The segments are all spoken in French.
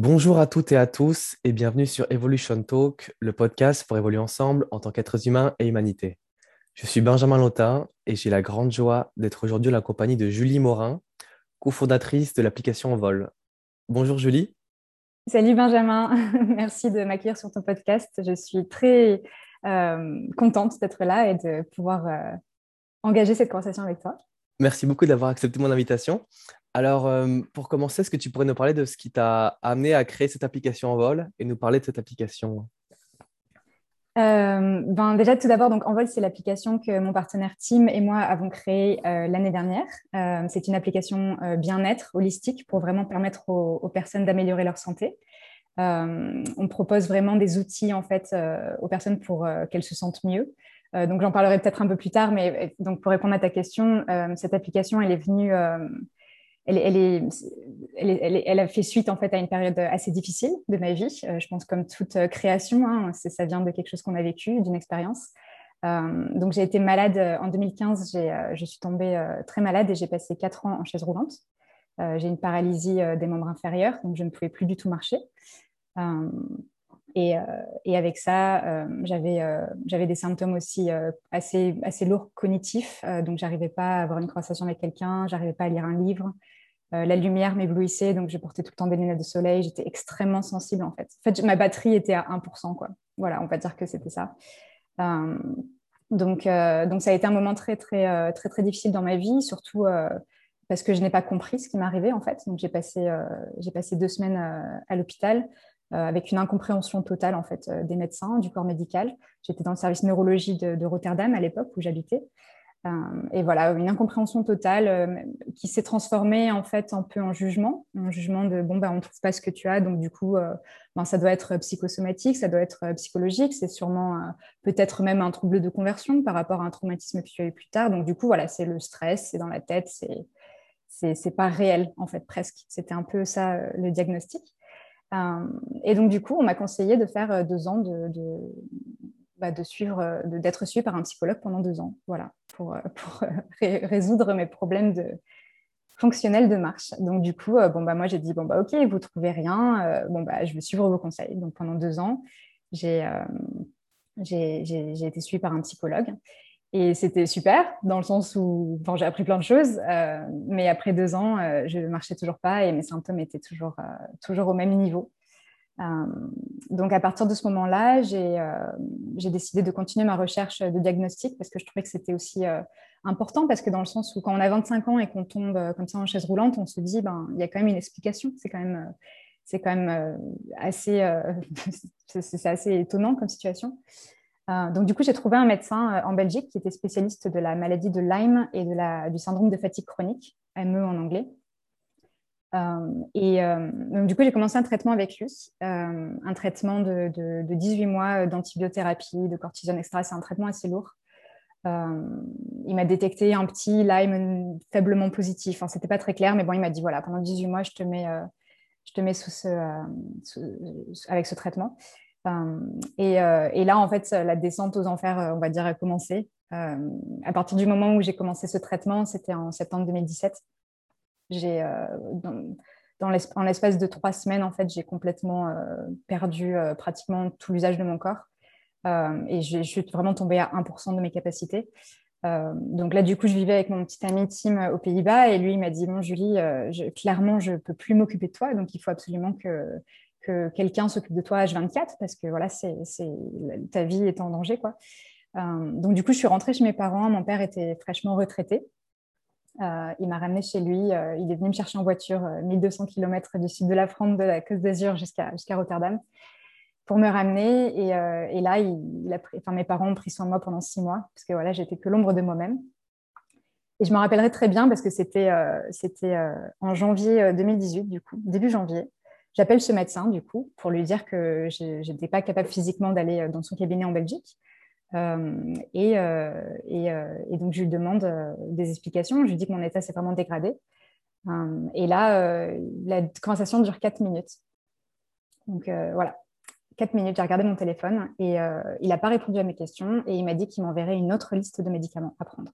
Bonjour à toutes et à tous et bienvenue sur Evolution Talk, le podcast pour évoluer ensemble en tant qu'êtres humains et humanité. Je suis Benjamin Lotin et j'ai la grande joie d'être aujourd'hui en la compagnie de Julie Morin, cofondatrice de l'application Envol. Bonjour Julie. Salut Benjamin, merci de m'accueillir sur ton podcast. Je suis très euh, contente d'être là et de pouvoir euh, engager cette conversation avec toi. Merci beaucoup d'avoir accepté mon invitation. Alors, euh, pour commencer, est-ce que tu pourrais nous parler de ce qui t'a amené à créer cette application Envol et nous parler de cette application? Euh, ben déjà, tout d'abord, Envol, c'est l'application que mon partenaire Tim et moi avons créée euh, l'année dernière. c'est une application bien-être holistique pour vraiment permettre aux, personnes d'améliorer leur santé. on propose vraiment des outils en fait aux personnes pour qu'elles se sentent mieux. donc j'en parlerai peut-être un peu plus tard, mais donc pour répondre à ta question, cette application, elle est venue elle, a fait suite en fait à une période assez difficile de ma vie. Euh, je pense comme toute euh, création, hein, ça vient de quelque chose qu'on a vécu, d'une expérience. Euh, donc j'ai été malade en 2015. je suis tombée très malade et j'ai passé quatre ans en chaise roulante. j'ai une paralysie des membres inférieurs, donc je ne pouvais plus du tout marcher. Et, avec ça, j'avais des symptômes aussi assez, assez lourds cognitifs. donc, j'arrivais pas à avoir une conversation avec quelqu'un, j'arrivais pas à lire un livre, euh, la lumière m'éblouissait, donc je portais tout le temps des lunettes de soleil. J'étais extrêmement sensible en fait. En fait, ma batterie était à 1%. Quoi. Voilà, on va dire que c'était ça. Euh, donc, euh, donc, ça a été un moment très, très, très, très difficile dans ma vie, surtout parce que je n'ai pas compris ce qui m'arrivait en fait. Donc, j'ai passé, j'ai passé deux semaines à l'hôpital avec une incompréhension totale en fait des médecins, du corps médical. J'étais dans le service neurologie de Rotterdam à l'époque où j'habitais. Euh, et voilà, une incompréhension totale euh, qui s'est transformée en fait un peu en jugement, un jugement de bon ben on trouve pas ce que tu as, donc du coup euh, ben, ça doit être psychosomatique, ça doit être psychologique, c'est sûrement peut-être même un trouble de conversion par rapport à un traumatisme que tu as eu plus tard. Donc du coup voilà, c'est le stress, c'est dans la tête, c'est pas réel en fait presque. C'était un peu ça le diagnostic. et donc du coup on m'a conseillé de faire deux ans de bah, de suivre, euh, d'être suivi par un psychologue pendant deux ans, voilà, pour, euh, euh, résoudre mes problèmes de, fonctionnels de marche. Donc du coup, bon bah moi j'ai dit bon bah ok, vous trouvez rien, bon bah je vais suivre vos conseils. Donc pendant deux ans, j'ai été suivie par un psychologue. Et c'était super, dans le sens où j'ai appris plein de choses, mais après deux ans, je ne marchais toujours pas et mes symptômes étaient toujours, toujours au même niveau. Euh, donc, à partir de ce moment-là, euh, j'ai décidé de continuer ma recherche de diagnostic parce que je trouvais que c'était aussi euh, important parce que dans le sens où quand on a 25 ans et qu'on tombe comme ça en chaise roulante, on se dit, ben, il y a quand même une explication. C'est quand même, c'est quand même assez, c'est assez étonnant comme situation. donc, du coup, j'ai trouvé un médecin en Belgique qui était spécialiste de la maladie de Lyme et de la, du syndrome de fatigue chronique, ME en anglais. Euh, et euh, donc, du coup, j'ai commencé un traitement avec lui, euh, un traitement de, de, 18 mois d'antibiothérapie, de cortisone extra. C'est un traitement assez lourd. il m'a détecté un petit Lyme faiblement positif. Enfin, c'était pas très clair, mais bon, il m'a dit voilà, pendant 18 mois, je te mets, je te mets sous ce, avec ce traitement. Et, là, en fait, la descente aux enfers, on va dire, a commencé. à partir du moment où j'ai commencé ce traitement, c'était en septembre 2017. J'ai euh, dans, en l'espace de trois semaines, en fait, j'ai complètement euh, perdu euh, pratiquement tout l'usage de mon corps. et je, suis vraiment tombée à 1% de mes capacités. donc là, du coup, je vivais avec mon petit ami Tim aux Pays-Bas et lui, il m'a dit Bon, Julie, clairement, je ne peux plus m'occuper de toi, donc il faut absolument que, que quelqu'un s'occupe de toi H24 parce que voilà, c'est, ta vie est en danger. Quoi. donc, du coup, je suis rentrée chez mes parents. Mon père était fraîchement retraité. Euh, il m'a ramené chez lui. Euh, il est venu me chercher en voiture 1200 euh, km du sud de la France, de la Côte d'Azur jusqu'à Rotterdam, pour me ramener. Et, là, mes parents ont pris soin de moi pendant six mois, parce que voilà, j'étais que l'ombre de moi-même. Et je me rappellerai très bien parce que c'était en janvier 2018, du coup, début janvier. J'appelle ce médecin, du coup, pour lui dire que je n'étais pas capable physiquement d'aller dans son cabinet en Belgique euh, et, euh, euh, et, donc, je lui demande des explications. Je lui dis que mon état s'est vraiment dégradé. et là, la conversation dure 4 minutes. Donc, voilà, 4 minutes, j'ai regardé mon téléphone et il n'a pas répondu à mes questions et il m'a dit qu'il m'enverrait une autre liste de médicaments à prendre.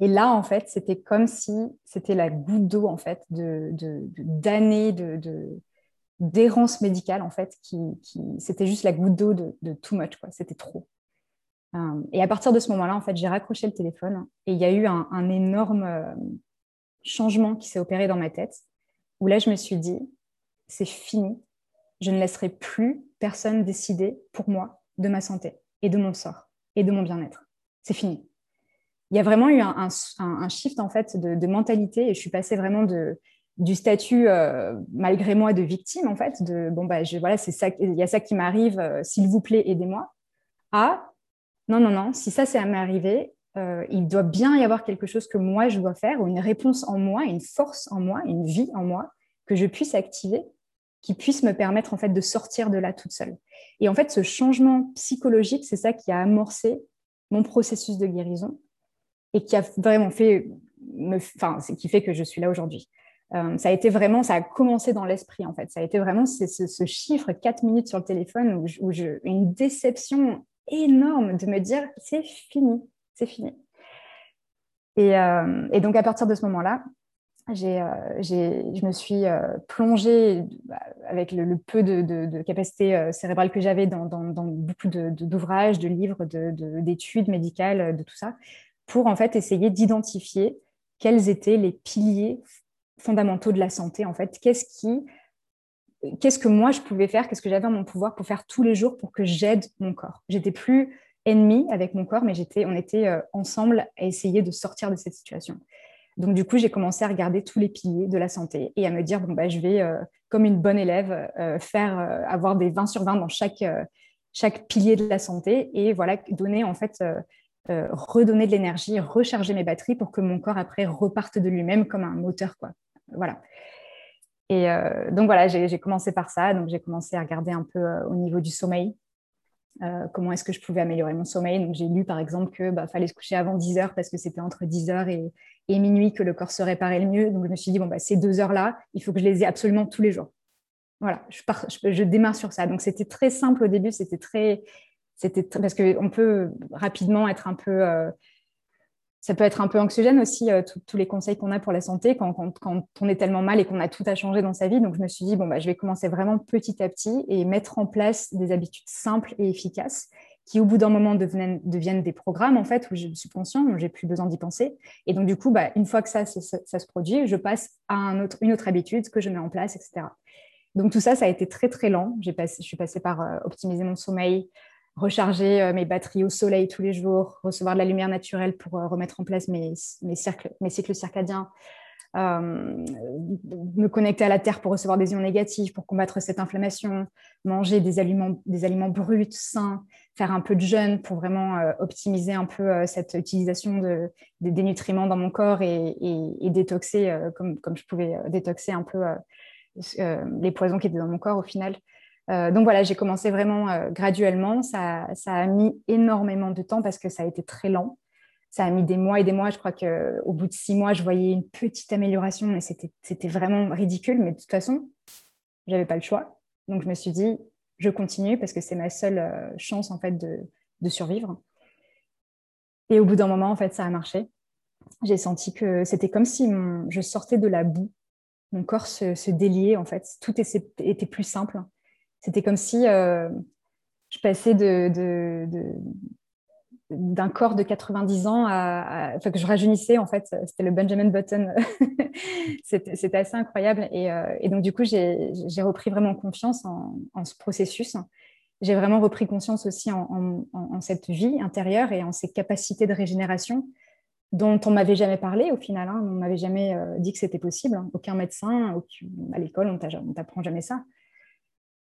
Et là, en fait, c'était comme si c'était la goutte d'eau, en fait, d'années de, de, d'errance médicale, en fait, qui, c'était juste la goutte d'eau de, too much, quoi. C'était trop. Euh, et à partir de ce moment-là, en fait, j'ai raccroché le téléphone et il y a eu un, énorme euh, changement qui s'est opéré dans ma tête, où là, je me suis dit, c'est fini, je ne laisserai plus personne décider pour moi de ma santé et de mon sort et de mon bien-être. C'est fini. Il y a vraiment eu un, shift en fait de, mentalité et je suis passée vraiment de, du statut euh, malgré moi de victime en fait de bon bah voilà c'est ça il y a ça qui m'arrive euh, s'il vous plaît aidez-moi. À non non non si ça c'est à m'arriver euh, il doit bien y avoir quelque chose que moi je dois faire ou une réponse en moi une force en moi une vie en moi que je puisse activer qui puisse me permettre en fait de sortir de là toute seule. Et en fait ce changement psychologique c'est ça qui a amorcé mon processus de guérison et qui a vraiment fait me, enfin qui fait que je suis là aujourd'hui euh, ça a été vraiment, ça a commencé dans l'esprit en fait. Ça a été vraiment ce, chiffre 4 minutes sur le téléphone où, je, une déception énorme de me dire c'est fini, c'est fini. Et, euh, donc à partir de ce moment-là, euh, je me suis plongée bah, avec le, peu de, de, capacité cérébrale que j'avais dans, beaucoup d'ouvrages, de, livres, d'études médicales, de tout ça, pour en fait essayer d'identifier quels étaient les piliers fondamentaux de la santé, en fait. Qu'est-ce qui, qu'est-ce que moi je pouvais faire, qu'est-ce que j'avais en mon pouvoir pour faire tous les jours pour que j'aide mon corps? J'étais plus ennemie avec mon corps, mais j'étais, on était euh, ensemble à essayer de sortir de cette situation. Donc du coup, j'ai commencé à regarder tous les piliers de la santé et à me dire bon bah je vais euh, comme une bonne élève euh, faire avoir des 20 sur 20 dans chaque chaque pilier de la santé et voilà donner en fait redonner de l'énergie, recharger mes batteries pour que mon corps après reparte de lui-même comme un moteur quoi voilà. Et euh, donc voilà, j'ai commencé par ça. Donc j'ai commencé à regarder un peu euh, au niveau du sommeil. Euh, comment est-ce que je pouvais améliorer mon sommeil? Donc j'ai lu par exemple que bah, fallait se coucher avant 10 heures parce que c'était entre 10 heures et, minuit que le corps se réparait le mieux. Donc je me suis dit bon bah ces deux heures là, il faut que je les ai absolument tous les jours. Voilà, je, démarre sur ça. Donc c'était très simple au début, c'était très, c'était parce qu'on peut rapidement être un peu ça peut être un peu anxiogène aussi, euh, tous les conseils qu'on a pour la santé quand, on est tellement mal et qu'on a tout à changer dans sa vie. Donc, je me suis dit, bon, bah, je vais commencer vraiment petit à petit et mettre en place des habitudes simples et efficaces qui, au bout d'un moment, deviennent, des programmes, en fait, où je suis conscient, où j'ai plus besoin d'y penser. Et donc, du coup, bah, une fois que ça, ça, se produit, je passe à une autre habitude que je mets en place, etc. Donc, tout ça, ça a été très, très lent. Passé, je suis passée par euh, optimiser mon sommeil, recharger euh, mes batteries au soleil tous les jours, recevoir de la lumière naturelle pour euh, remettre en place mes, cycles circadiens, euh, me connecter à la terre pour recevoir des ions négatifs, pour combattre cette inflammation, manger des aliments, bruts, sains, faire un peu de jeûne pour vraiment optimiser un peu cette utilisation de, des nutriments dans mon corps et, détoxer comme je pouvais détoxer un peu les poisons qui étaient dans mon corps au final. Euh, donc voilà, j'ai commencé vraiment euh, graduellement. Ça, a mis énormément de temps parce que ça a été très lent. Ça a mis des mois et des mois. Je crois qu'au bout de six mois, je voyais une petite amélioration, mais c'était vraiment ridicule. Mais de toute façon, je n'avais pas le choix. Donc je me suis dit, je continue parce que c'est ma seule euh, chance en fait de, survivre. Et au bout d'un moment, en fait, ça a marché. J'ai senti que c'était comme si je sortais de la boue. Mon corps se, déliait, en fait. Tout était plus simple c'était comme si euh, je passais de, d'un corps de 90 ans à, que je rajeunissais en fait. C'était le Benjamin Button. C'était assez incroyable. Euh, et, donc du coup j'ai repris vraiment confiance en, ce processus. J'ai vraiment repris conscience aussi en, cette vie intérieure et en ces capacités de régénération dont on m'avait jamais parlé au final hein. on m'avait jamais euh, dit que c'était possible hein. aucun médecin à l'école on t'apprend jamais ça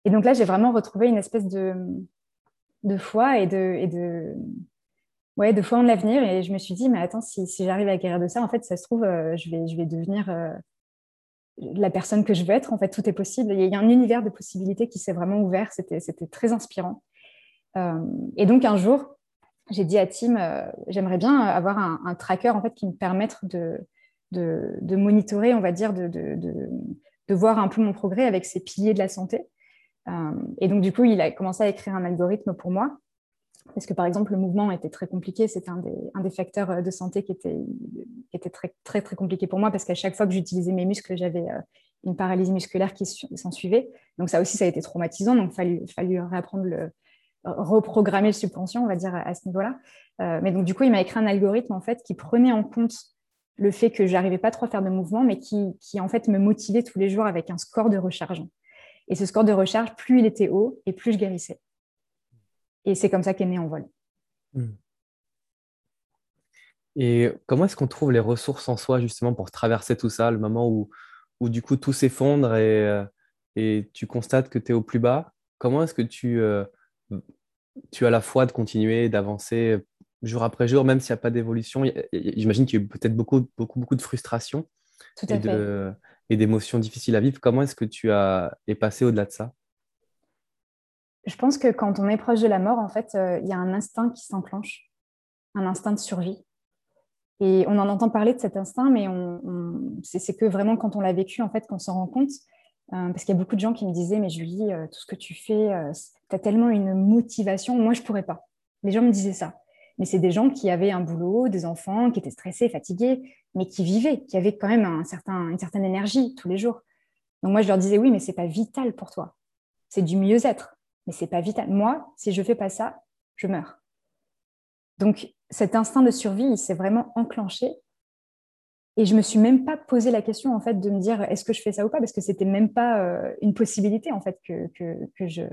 et donc là, j'ai vraiment retrouvé une espèce de, de foi et de, ouais, de foi en l'avenir. Et je me suis dit, mais attends, si, j'arrive à guérir de ça, en fait, ça se trouve, euh, je, vais, je vais devenir euh, la personne que je veux être. En fait, tout est possible. Il y a un univers de possibilités qui s'est vraiment ouvert. C'était, c'était très inspirant. Euh, et donc, un jour, j'ai dit à Tim, j'aimerais bien avoir un, un, tracker en fait, qui me permette de, de, de monitorer, on va dire, de, de, de, voir un peu mon progrès avec ces piliers de la santé. Euh, et donc, du coup, il a commencé à écrire un algorithme pour moi. Parce que, par exemple, le mouvement était très compliqué. C'était un des, facteurs euh, de santé qui était, très, très, très compliqué pour moi parce qu'à chaque fois que j'utilisais mes muscles, j'avais euh, une paralysie musculaire qui s'en suivait. Donc ça aussi, ça a été traumatisant. Donc il a fallu réapprendre le, reprogrammer le subconscient, on va dire, à ce niveau-là. Mais donc, du coup, il m'a écrit un algorithme, en fait, qui prenait en compte le fait que j'arrivais pas trop à faire de mouvement, mais qui, qui, en fait, me motivait tous les jours avec un score de recharge. Et ce score de recharge, plus il était haut, et plus je guérissais. Et c'est comme ça qu'est né En Vol. Hmm. Et comment est-ce qu'on trouve les ressources en soi, justement, pour traverser tout ça, le moment où, où du coup, tout s'effondre et, euh, et tu constates que tu es au plus bas? Comment est-ce que tu... Euh, tu as la foi de continuer, d'avancer jour après jour, même s'il n'y a pas d'évolution? J'imagine qu'il y a eu peut-être beaucoup, beaucoup, beaucoup de frustration et, d'émotions difficiles à vivre. Comment est-ce que tu as, es passé au-delà de ça? Je pense que quand on est proche de la mort, en fait, euh, il y a un instinct qui s'enclenche, un instinct de survie. Et on en entend parler de cet instinct, mais c'est que vraiment quand on l'a vécu, en fait, qu'on s'en rend compte. Euh, parce qu'il y a beaucoup de gens qui me disaient, mais Julie, euh, tout ce que tu fais, tu as tellement une motivation, moi je pourrais pas. Les gens me disaient ça. Mais c'est des gens qui avaient un boulot, des enfants, qui étaient stressés, fatigués, mais qui vivaient, qui avaient quand même un certain, une certaine énergie tous les jours. Donc moi je leur disais, oui, mais c'est pas vital pour toi. C'est du mieux-être, mais c'est pas vital. Moi, si je fais pas ça, je meurs. Donc cet instinct de survie, il s'est vraiment enclenché et je me suis même pas posé la question en fait de me dire est-ce que je fais ça ou pas? Parce que c'était même pas euh, une possibilité en fait que, que, que je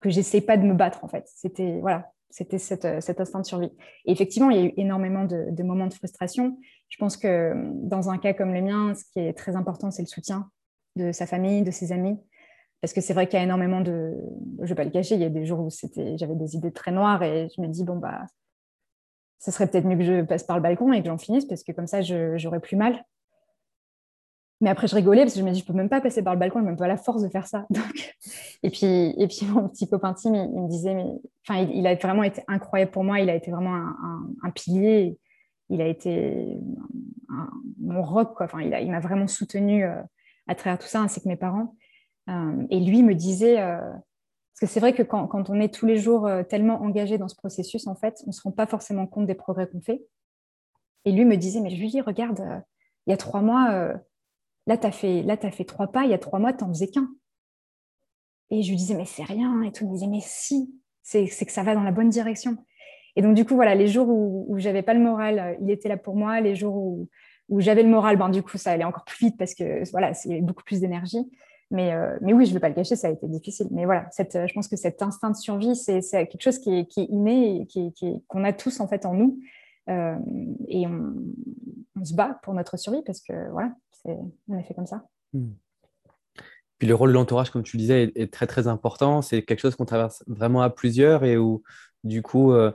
que j'essaie pas de me battre en fait. C'était voilà, c'était euh, cet instinct de survie. Et effectivement, il y a eu énormément de, moments de frustration. Je pense que dans un cas comme le mien, ce qui est très important, c'est le soutien de sa famille, de ses amis. Parce que c'est vrai qu'il y a énormément de, je vais pas le cacher, il y a des jours où j'avais des idées très noires et je me dis bon bah ce serait peut-être mieux que je passe par le balcon et que j'en finisse parce que comme ça, j'aurais plus mal. Mais après, je rigolais parce que je me dis, je peux même pas passer par le balcon, je n'ai même pas la force de faire ça. Donc... Et, puis, et puis, mon petit copain Tim, il, me disait, mais... enfin, il, a vraiment été incroyable pour moi. Il a été vraiment un, pilier. Il a été mon rock. Quoi. Enfin, il m'a vraiment soutenu euh, à travers tout ça, ainsi que mes parents. Euh, et lui me disait, euh, parce que c'est vrai que quand, on est tous les jours tellement engagé dans ce processus, en fait, on ne se rend pas forcément compte des progrès qu'on fait. Et lui me disait, mais Julie, regarde, il y a trois mois, là, tu as, fait, fait trois pas, il y a trois mois, tu n'en faisais qu'un. Et je lui disais, mais c'est rien. Et tout, il me disait, mais si, c'est que ça va dans la bonne direction. Et donc, du coup, voilà, les jours où, j'avais pas le moral, il était là pour moi. Les jours où, j'avais le moral, ben, du coup, ça allait encore plus vite parce que voilà, c'est beaucoup plus d'énergie. Mais, euh, mais oui, je ne vais pas le cacher, ça a été difficile. Mais voilà, cette, je pense que cet instinct de survie, c'est quelque chose qui est, qui est inné et qu'on a tous en fait en nous. Euh, et on, on, se bat pour notre survie parce que voilà, on est fait comme ça. Hmm. Puis le rôle de l'entourage, comme tu le disais, est, très très important. C'est quelque chose qu'on traverse vraiment à plusieurs et où du coup, euh,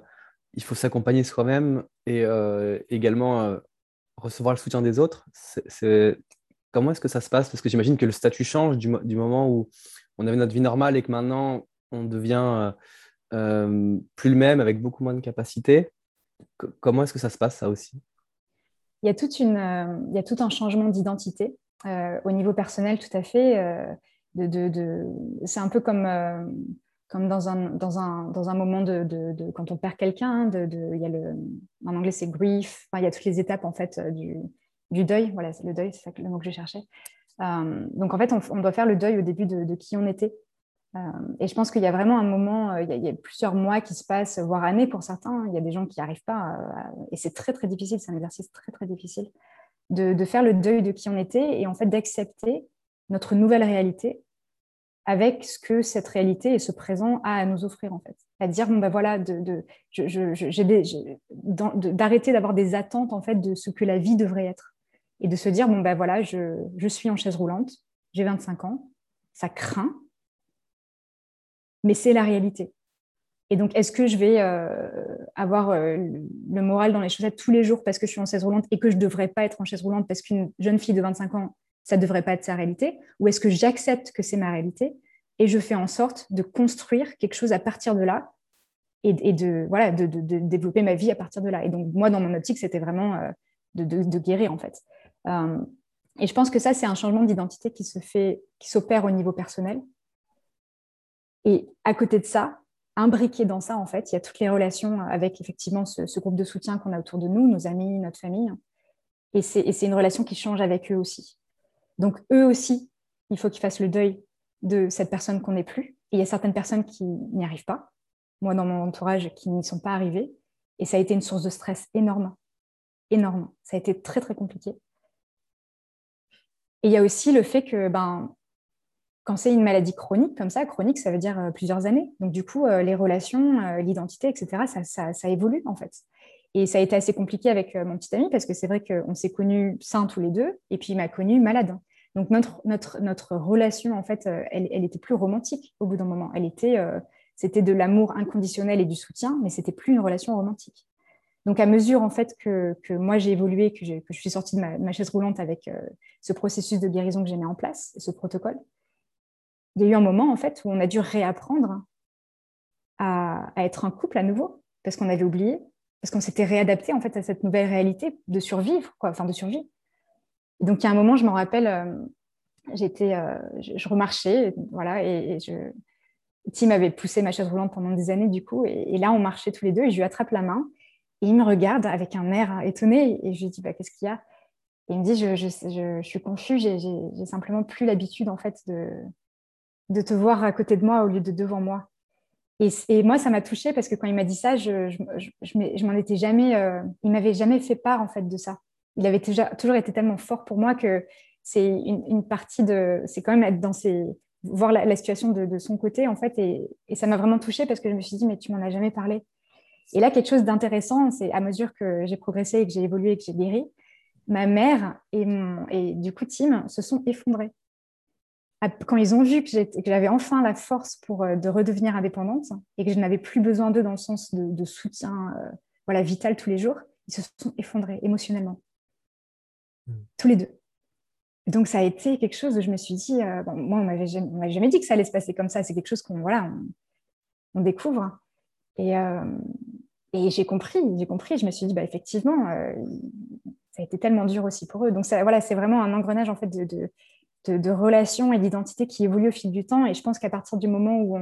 il faut s'accompagner soi-même et également recevoir le soutien des autres. C'est Comment est-ce que ça se passe? Parce que j'imagine que le statut change du, moment où on avait notre vie normale et que maintenant on devient euh, euh, plus le même avec beaucoup moins de capacités. comment est-ce que ça se passe ça aussi? Il y, a toute une, euh, il y a tout un changement d'identité au niveau personnel tout à fait. De, c'est un peu comme, comme dans, un, dans, un, dans un moment de, quand on perd quelqu'un. il a le, en anglais c'est grief. il y a toutes les étapes en fait du, du deuil. Voilà, c'est le deuil, c'est le mot que je cherchais. Euh, donc en fait, on, doit faire le deuil au début de, qui on était. Euh, et je pense qu'il y a vraiment un moment, euh, il y, a, plusieurs mois qui se passent, voire années pour certains. Il y a des gens qui n'y arrivent pas. et c'est très, très difficile, c'est un exercice très, très difficile de, faire le deuil de qui on était et en fait d'accepter notre nouvelle réalité avec ce que cette réalité et ce présent a à nous offrir en fait. À dire bon ben voilà, d'arrêter d'avoir des attentes en fait de ce que la vie devrait être et de se dire bon ben voilà, je suis en chaise roulante, j'ai 25 ans, ça craint, mais c'est la réalité. Et donc, est-ce que je vais euh, avoir euh, le moral dans les chaussettes tous les jours parce que je suis en chaise roulante et que je ne devrais pas être en chaise roulante parce qu'une jeune fille de 25 ans, ça ne devrait pas être sa réalité? Ou est-ce que j'accepte que c'est ma réalité et je fais en sorte de construire quelque chose à partir de là et, de, voilà, de, développer ma vie à partir de là? Et donc, moi, dans mon optique, c'était vraiment euh, de, guérir, en fait. Et je pense que ça, c'est un changement d'identité qui se fait, qui s'opère au niveau personnel. Et à côté de ça, imbriqué dans ça, en fait, il y a toutes les relations avec effectivement ce, groupe de soutien qu'on a autour de nous, nos amis, notre famille. Et c'est une relation qui change avec eux aussi. Donc, eux aussi il faut qu'il fasse le deuil de cette personne qu'on n'est plus. Et il y a certaines personnes qui n'y arrivent pas. Moi, dans mon entourage, qui n'y sont pas arrivées. Et ça a été une source de stress énorme. Énorme. Ça a été très, très compliqué. Et il y a aussi le fait que ben, quand c'est une maladie chronique comme ça, chronique, ça veut dire euh, plusieurs années. Donc du coup, euh, les relations, euh, l'identité, etc., ça, évolue en fait. Et ça a été assez compliqué avec mon petit ami parce que c'est vrai qu'on s'est connus sains tous les deux et puis il m'a connu malade. Donc notre, notre, notre relation, en fait, elle, était plus romantique au bout d'un moment. Elle était, c'était de l'amour inconditionnel et du soutien, mais c'était plus une relation romantique. Donc, à mesure en fait que, que moi j'ai évolué, que, que, je suis sortie de ma chaise roulante avec ce processus de guérison que j'ai mis en place, ce protocole, il y a eu un moment en fait où on a dû réapprendre à, être un couple à nouveau parce qu'on avait oublié, parce qu'on s'était réadapté en fait à cette nouvelle réalité de survivre, enfin de survie. donc il y a un moment, je m'en rappelle, euh, j'étais, euh, je, remarchais, voilà, et, je, Tim avait poussé ma chaise roulante pendant des années du coup, et, là on marchait tous les deux et je lui attrape la main et il me regarde avec un air étonné et je lui dis bah, qu'est-ce qu'il y a? Et il me dit je, je, je suis confus, j'ai simplement plus l'habitude en fait de de te voir à côté de moi au lieu de devant moi. Et, moi, ça m'a touchée parce que quand il m'a dit ça, je, je, m'en étais jamais, euh, il m'avait jamais fait part en fait de ça. Il avait déjà, toujours été tellement fort pour moi que c'est une, partie de, c'est quand même être dans ses, voir la, situation de, son côté en fait, et, ça m'a vraiment touchée parce que je me suis dit mais tu m'en as jamais parlé. Et là, quelque chose d'intéressant, c'est à mesure que j'ai progressé et que j'ai évolué et que j'ai guéri, ma mère et, mon, et du coup Tim se sont effondrés quand ils ont vu que j'avais enfin la force pour euh, de redevenir indépendante et que je n'avais plus besoin d'eux dans le sens de, soutien euh, voilà, vital tous les jours, ils se sont effondrés émotionnellement. Hmm. Tous les deux. Donc ça a été quelque chose où je me suis dit, euh, moi on m'avait jamais, jamais, dit que ça allait se passer comme ça, c'est quelque chose qu'on voilà, on, découvre. Et, et j'ai compris, j'ai compris, je me suis dit, bah, effectivement, ça a été tellement dur aussi pour eux. Donc ça, voilà, c'est vraiment un engrenage en fait de de, relations et d'identité qui évoluent au fil du temps. Et je pense qu'à partir du moment où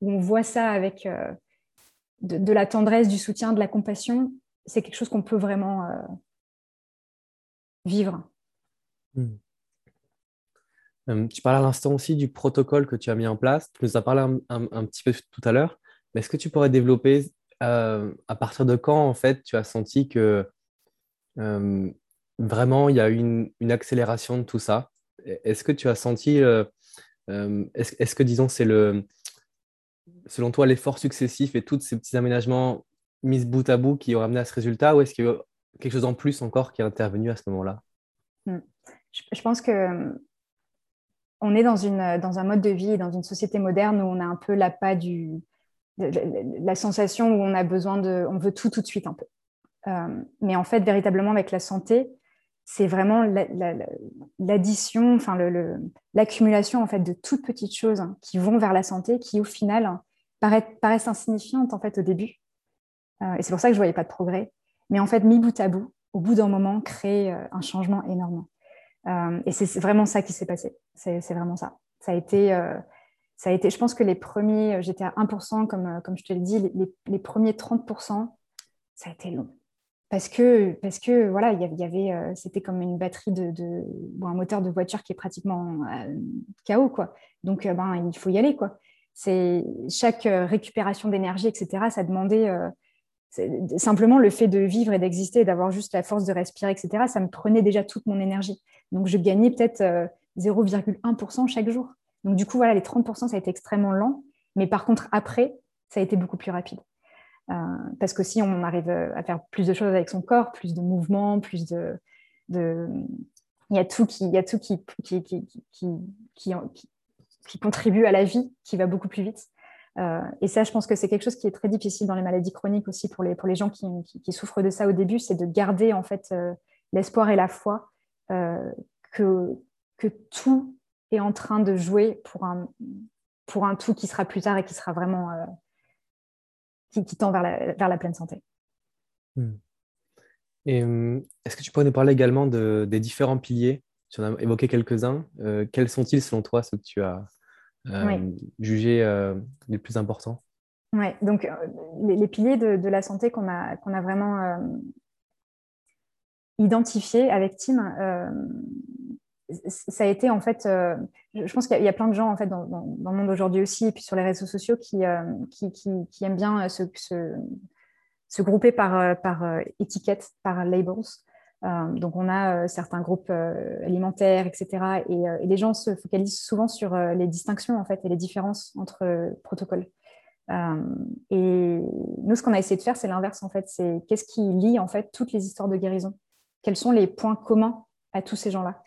on, voit ça avec euh, de, la tendresse, du soutien, de la compassion, c'est quelque chose qu'on peut vraiment euh, vivre. Hmm. Euh, tu parlais à l'instant aussi du protocole que tu as mis en place. Tu nous as parlé un, petit peu tout à l'heure. Mais est-ce que tu pourrais développer à partir de quand, en fait, tu as senti que vraiment il y a une, une accélération de tout ça? Est-ce que tu as senti, euh, euh, est-ce que, disons, c'est le, selon toi, l'effort successif et tous ces petits aménagements mis bout à bout qui ont amené à ce résultat, ou est-ce qu'il y a quelque chose en plus encore qui est intervenu à ce moment-là? Hmm. je, pense que euh, on est dans, une, dans un mode de vie, dans une société moderne où on a un peu l'appât du, la sensation où on a besoin de, on veut tout tout de suite un peu. mais en fait, véritablement avec la santé, c'est vraiment l'addition, enfin l'accumulation en fait de toutes petites choses qui vont vers la santé, qui au final paraissent, insignifiantes en fait au début. Euh, et c'est pour ça que je voyais pas de progrès. Mais en fait, mis bout à bout, au bout d'un moment, créer euh, un changement énorme. Euh, et c'est vraiment ça qui s'est passé. C'est vraiment ça. Ça a été, ça a été. Je pense que les premiers, j'étais à 1%, comme, comme je te l'ai dit, les premiers 30%, ça a été long parce que, parce que voilà, il y avait, euh, c'était comme une batterie de, ou un moteur de voiture qui est pratiquement euh, KO, quoi. Donc, euh, ben, il faut y aller, quoi. C'est chaque récupération d'énergie, etc. Ça demandait simplement le fait de vivre et d'exister, d'avoir juste la force de respirer, etc. Ça me prenait déjà toute mon énergie. Donc, je gagnais peut-être 0,1% chaque jour. Donc, du coup, voilà, les 30%, ça a été extrêmement lent. Mais par contre, après, ça a été beaucoup plus rapide. Euh, parce que si on arrive à faire plus de choses avec son corps, plus de mouvements, plus de, il y a tout qui, il y a tout qui, qui, qui, qui, contribue à la vie, qui va beaucoup plus vite. Euh, et ça, je pense que c'est quelque chose qui est très difficile dans les maladies chroniques aussi pour les, pour les gens qui, qui, souffrent de ça au début, c'est de garder en fait euh, l'espoir et la foi que, que tout est en train de jouer pour un, pour un tout qui sera plus tard et qui sera vraiment qui, tend vers la, vers la, pleine santé. Hmm. Et hum, est-ce que tu pourrais nous parler également de, des différents piliers? Tu en as évoqué quelques-uns. Euh, quels sont-ils selon toi, ceux que tu as euh, jugés euh, les plus importants? Oui, donc les, piliers de, de, la santé qu'on a, qu'on a vraiment identifiés avec Tim, ça a été en fait, je pense qu'il y, a plein de gens en fait dans, le monde aujourd'hui aussi, et puis sur les réseaux sociaux qui, qui, aiment bien se, se, grouper par, par étiquettes, par labels. donc on a certains groupes alimentaires, etc. Et, et, les gens se focalisent souvent sur les distinctions en fait et les différences entre protocoles. et nous, ce qu'on a essayé de faire, c'est l'inverse en fait. C'est qu'est-ce qui lie en fait toutes les histoires de guérison? Quels sont les points communs à tous ces gens-là?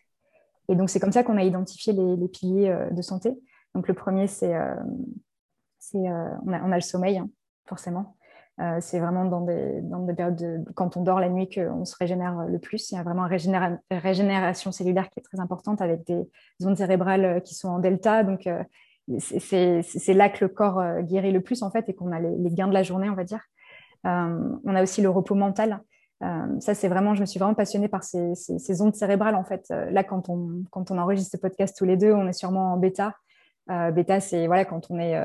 Et donc, c'est comme ça qu'on a identifié les, piliers euh, de santé. Donc, le premier, c'est euh, euh, on, a, le sommeil, hein, forcément. c'est vraiment dans des, dans des périodes de, quand on dort la nuit qu'on se régénère le plus. Il y a vraiment une régénération cellulaire qui est très importante avec des zones cérébrales qui sont en delta. Donc, c'est là que le corps guérit le plus, en fait, et qu'on a les, gains de la journée, on va dire. on a aussi le repos mental. Euh, ça, c'est vraiment, je me suis vraiment passionnée par ces, ondes cérébrales. En fait, euh, là, quand on, enregistre ce podcast tous les deux, on est sûrement en bêta. Euh, bêta, c'est voilà, quand on est,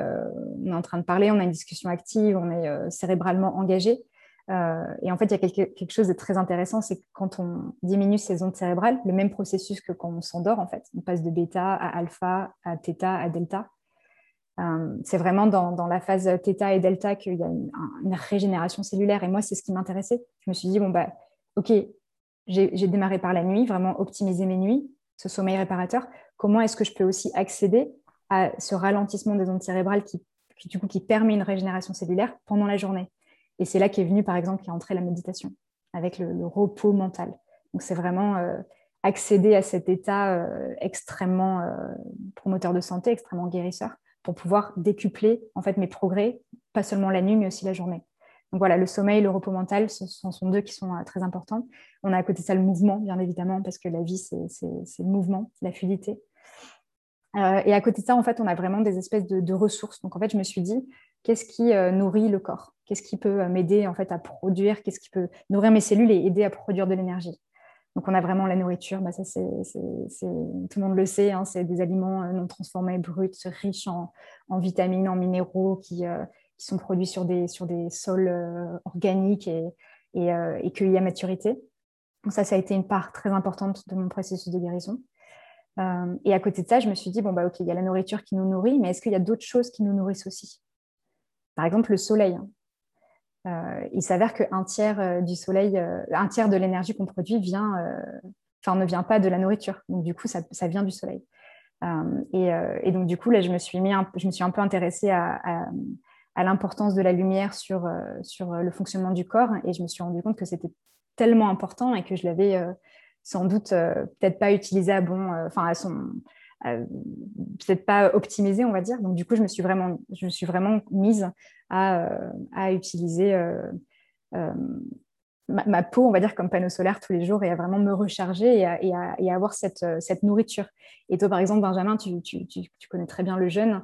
en train de parler, on a une discussion active, on est cérébralement engagé. et en fait, il y a quelque, chose de très intéressant, c'est quand on diminue ces ondes cérébrales, le même processus que quand on s'endort, en fait, on passe de bêta à alpha, à theta, à delta. Euh, c'est vraiment dans, la phase θ et delta qu'il y a une, régénération cellulaire. Et moi, c'est ce qui m'intéressait. Je me suis dit, bon, bah, OK, j'ai démarré par la nuit, vraiment optimiser mes nuits, ce sommeil réparateur. Comment est-ce que je peux aussi accéder à ce ralentissement des ondes cérébrales qui, permet une régénération cellulaire pendant la journée? Et c'est là qu'est venu, par exemple, qui est entrée la méditation avec le, repos mental. Donc, c'est vraiment euh, accéder à cet état euh, extrêmement promoteur de santé, extrêmement guérisseur pour pouvoir décupler en fait mes progrès, pas seulement la nuit, mais aussi la journée. Voilà, le sommeil, le repos mental, ce sont deux qui sont euh, très importants. On a à côté de ça le mouvement, bien évidemment, parce que la vie, c'est le mouvement, la fluidité. Euh, et à côté de ça, en fait, on a vraiment des espèces de, ressources. Donc en fait, je me suis dit, qu'est-ce qui euh, nourrit le corps? Qu'est-ce qui peut m'aider en fait à produire? Qu'est-ce qui peut nourrir mes cellules et aider à produire de l'énergie? Donc, on a vraiment la nourriture, bah, ça, c'est, tout le monde le sait, hein, c'est des aliments euh, non transformés, bruts, riches en, vitamines, en minéraux, qui, euh, qui, sont produits sur des, sols euh, organiques et, et, cueillis à maturité. Donc, ça, ça a été une part très importante de mon processus de guérison. et à côté de ça, je me suis dit, bon, bah, OK, il y a la nourriture qui nous nourrit, mais est-ce qu'il y a d'autres choses qui nous nourrissent aussi? Par exemple, le soleil. Hein. Euh, il s'avère qu'un tiers euh, du soleil, euh, un tiers de l'énergie qu'on produit vient, enfin ne vient pas de la nourriture. Donc du coup, ça, vient du soleil. Et, donc du coup, là, je me suis mis, un, je me suis un peu intéressée à, l'importance de la lumière sur, sur le fonctionnement du corps, et je me suis rendu compte que c'était tellement important et que je l'avais sans doute peut-être pas utilisé à bon, enfin à son peut-être pas optimisé, on va dire. Donc, du coup, je me suis vraiment, je me suis vraiment mise à, euh, utiliser euh, euh, ma, peau, on va dire, comme panneau solaire tous les jours et à vraiment me recharger et à, avoir cette, cette, nourriture. Et toi, par exemple, Benjamin, tu, tu, tu, connais très bien le jeûne.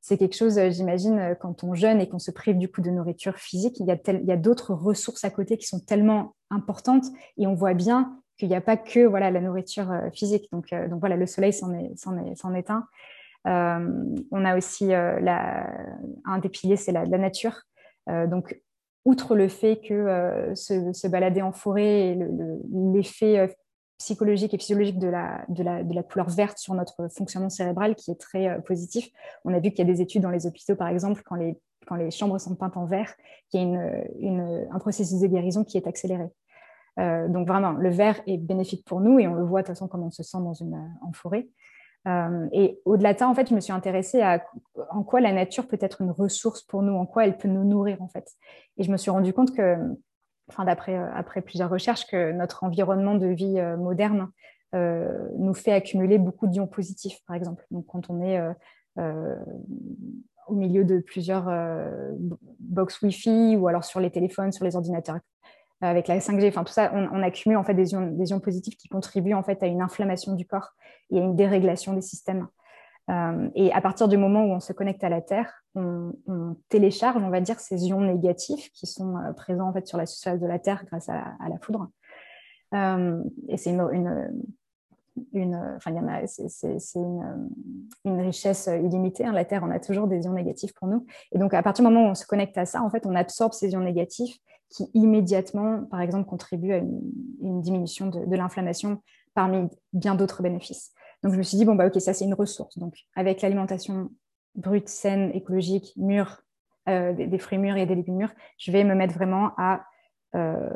c'est quelque chose, j'imagine, quand on jeûne et qu'on se prive du coup de nourriture physique, il y a, il y a d'autres ressources à côté qui sont tellement importantes et on voit bien qu'il n'y a pas que voilà, la nourriture physique. Donc, donc voilà, le soleil s'en est, est, est, un. Euh, on a aussi euh, un des piliers, c'est la, nature. Euh, donc, outre le fait que se, balader en forêt et l'effet psychologique et physiologique de la, de, la, couleur verte sur notre fonctionnement cérébral qui est très positif. On a vu qu'il y a des études dans les hôpitaux, par exemple, quand les, quand les chambres sont peintes en vert, qu'il y a une, un processus de guérison qui est accéléré. Donc vraiment, le vert est bénéfique pour nous et on le voit de toute façon comme on se sent dans une, en forêt. Euh, et au-delà de ça, en fait, je me suis intéressée à en quoi la nature peut être une ressource pour nous, en quoi elle peut nous nourrir, en fait. Et je me suis rendu compte que, enfin, d'après euh, après plusieurs recherches, que notre environnement de vie euh, moderne nous fait accumuler beaucoup d'ions positifs, par exemple. Donc, quand on est au milieu de plusieurs box Wi-Fi ou alors sur les téléphones, sur les ordinateurs avec la 5G, enfin tout ça, on, accumule en fait des ions, positifs qui contribuent en fait à une inflammation du corps et à une dérégulation des systèmes. Euh, et à partir du moment où on se connecte à la Terre, on, télécharge, on va dire, ces ions négatifs qui sont euh, présents en fait sur la surface de la Terre grâce à, la foudre. Euh, et c'est une, une, c'est, une, une, richesse illimitée. Hein. La Terre, on a toujours des ions négatifs pour nous. Et donc, à partir du moment où on se connecte à ça, en fait, on absorbe ces ions négatifs qui immédiatement, par exemple, contribuent à une, diminution de, l'inflammation parmi bien d'autres bénéfices. Donc je me suis dit, bon, bah ok, ça c'est une ressource. Donc avec l'alimentation brute, saine, écologique, mûre, euh, des, fruits mûrs et des légumes mûrs, je vais me mettre vraiment à euh,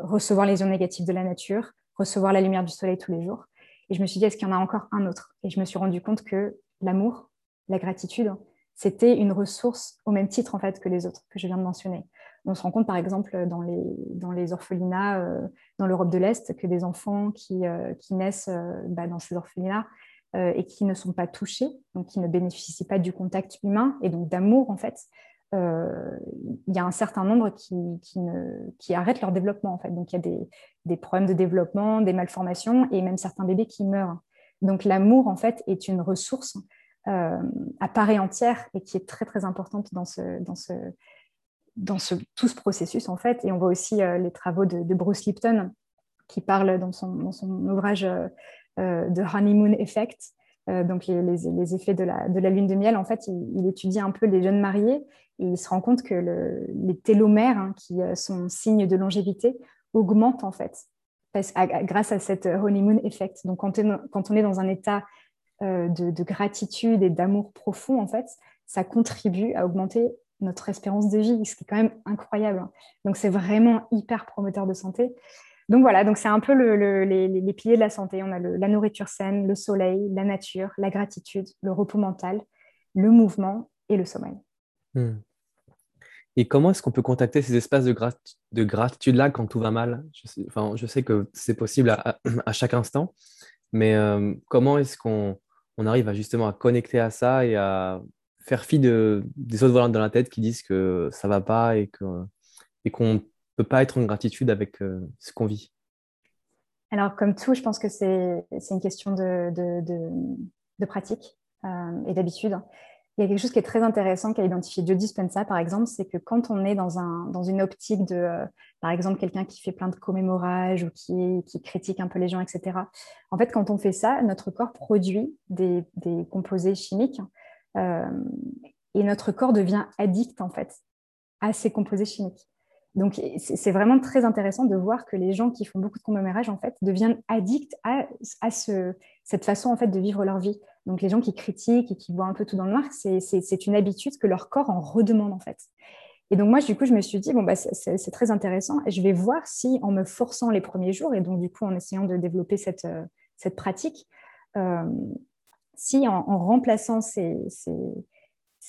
recevoir les ions négatifs de la nature, recevoir la lumière du soleil tous les jours. Et je me suis dit, est-ce qu'il y en a encore un autre? Et je me suis rendu compte que l'amour, la gratitude, c'était une ressource au même titre en fait que les autres que je viens de mentionner. On se rend compte par exemple dans les, orphelinats euh, dans l'Europe de l'Est que des enfants qui, euh, naissent euh, bah, dans ces orphelinats et qui ne sont pas touchés, donc qui ne bénéficient pas du contact humain et donc d'amour en fait, il y a un certain nombre qui, arrêtent leur développement en fait. Donc il y a des, problèmes de développement, des malformations et même certains bébés qui meurent. Donc l'amour en fait est une ressource à part entière et qui est très très importante dans, ce, dans ce, tout ce processus en fait. Et on voit aussi euh, les travaux de, Bruce Lipton qui parle dans son, ouvrage euh, de Honeymoon Effect, donc les, effets de la, de lune de miel. En fait, il, étudie un peu les jeunes mariés et il se rend compte que le, les télomères, hein, qui sont signes de longévité, augmentent en fait grâce à cette honeymoon effect. Donc, quand on est dans un état euh, de, gratitude et d'amour profond, en fait, ça contribue à augmenter notre espérance de vie, ce qui est quand même incroyable. Donc, c'est vraiment hyper promoteur de santé. Donc voilà, donc c'est un peu les, piliers de la santé. On a la nourriture saine, le soleil, la nature, la gratitude, le repos mental, le mouvement et le sommeil. Hmm. Et comment est-ce qu'on peut contacter ces espaces de, gratitude-là quand tout va mal? Je sais, enfin, je sais que c'est possible à, chaque instant, mais euh, comment est-ce qu'on on arrive à justement à connecter à ça et à faire fi de, des autres volants dans la tête qui disent que ça va pas et qu'on qu'on peut pas être en gratitude avec euh, ce qu'on vit. Alors, comme tout, je pense que c'est une question de, pratique euh, et d'habitude. Il y a quelque chose qui est très intéressant qu'a identifié Joe Dispenza, par exemple, c'est que quand on est dans, un, dans une optique de, euh, par exemple, quelqu'un qui fait plein de commémorages ou qui, critique un peu les gens, etc., en fait, quand on fait ça, notre corps produit des, composés chimiques et notre corps devient addict, en fait, à ces composés chimiques. Donc, c'est vraiment très intéressant de voir que les gens qui font beaucoup de commémorages, en fait, deviennent addicts à, à ce, cette façon, en fait, de vivre leur vie. Donc, les gens qui critiquent et qui voient un peu tout dans le noir, c'est une habitude que leur corps en redemande, en fait. Et donc, moi, du coup, je me suis dit, bon, bah, c'est très intéressant et je vais voir si, en me forçant les premiers jours, et donc, du coup, en essayant de développer cette, euh, pratique, euh, si en, remplaçant ces,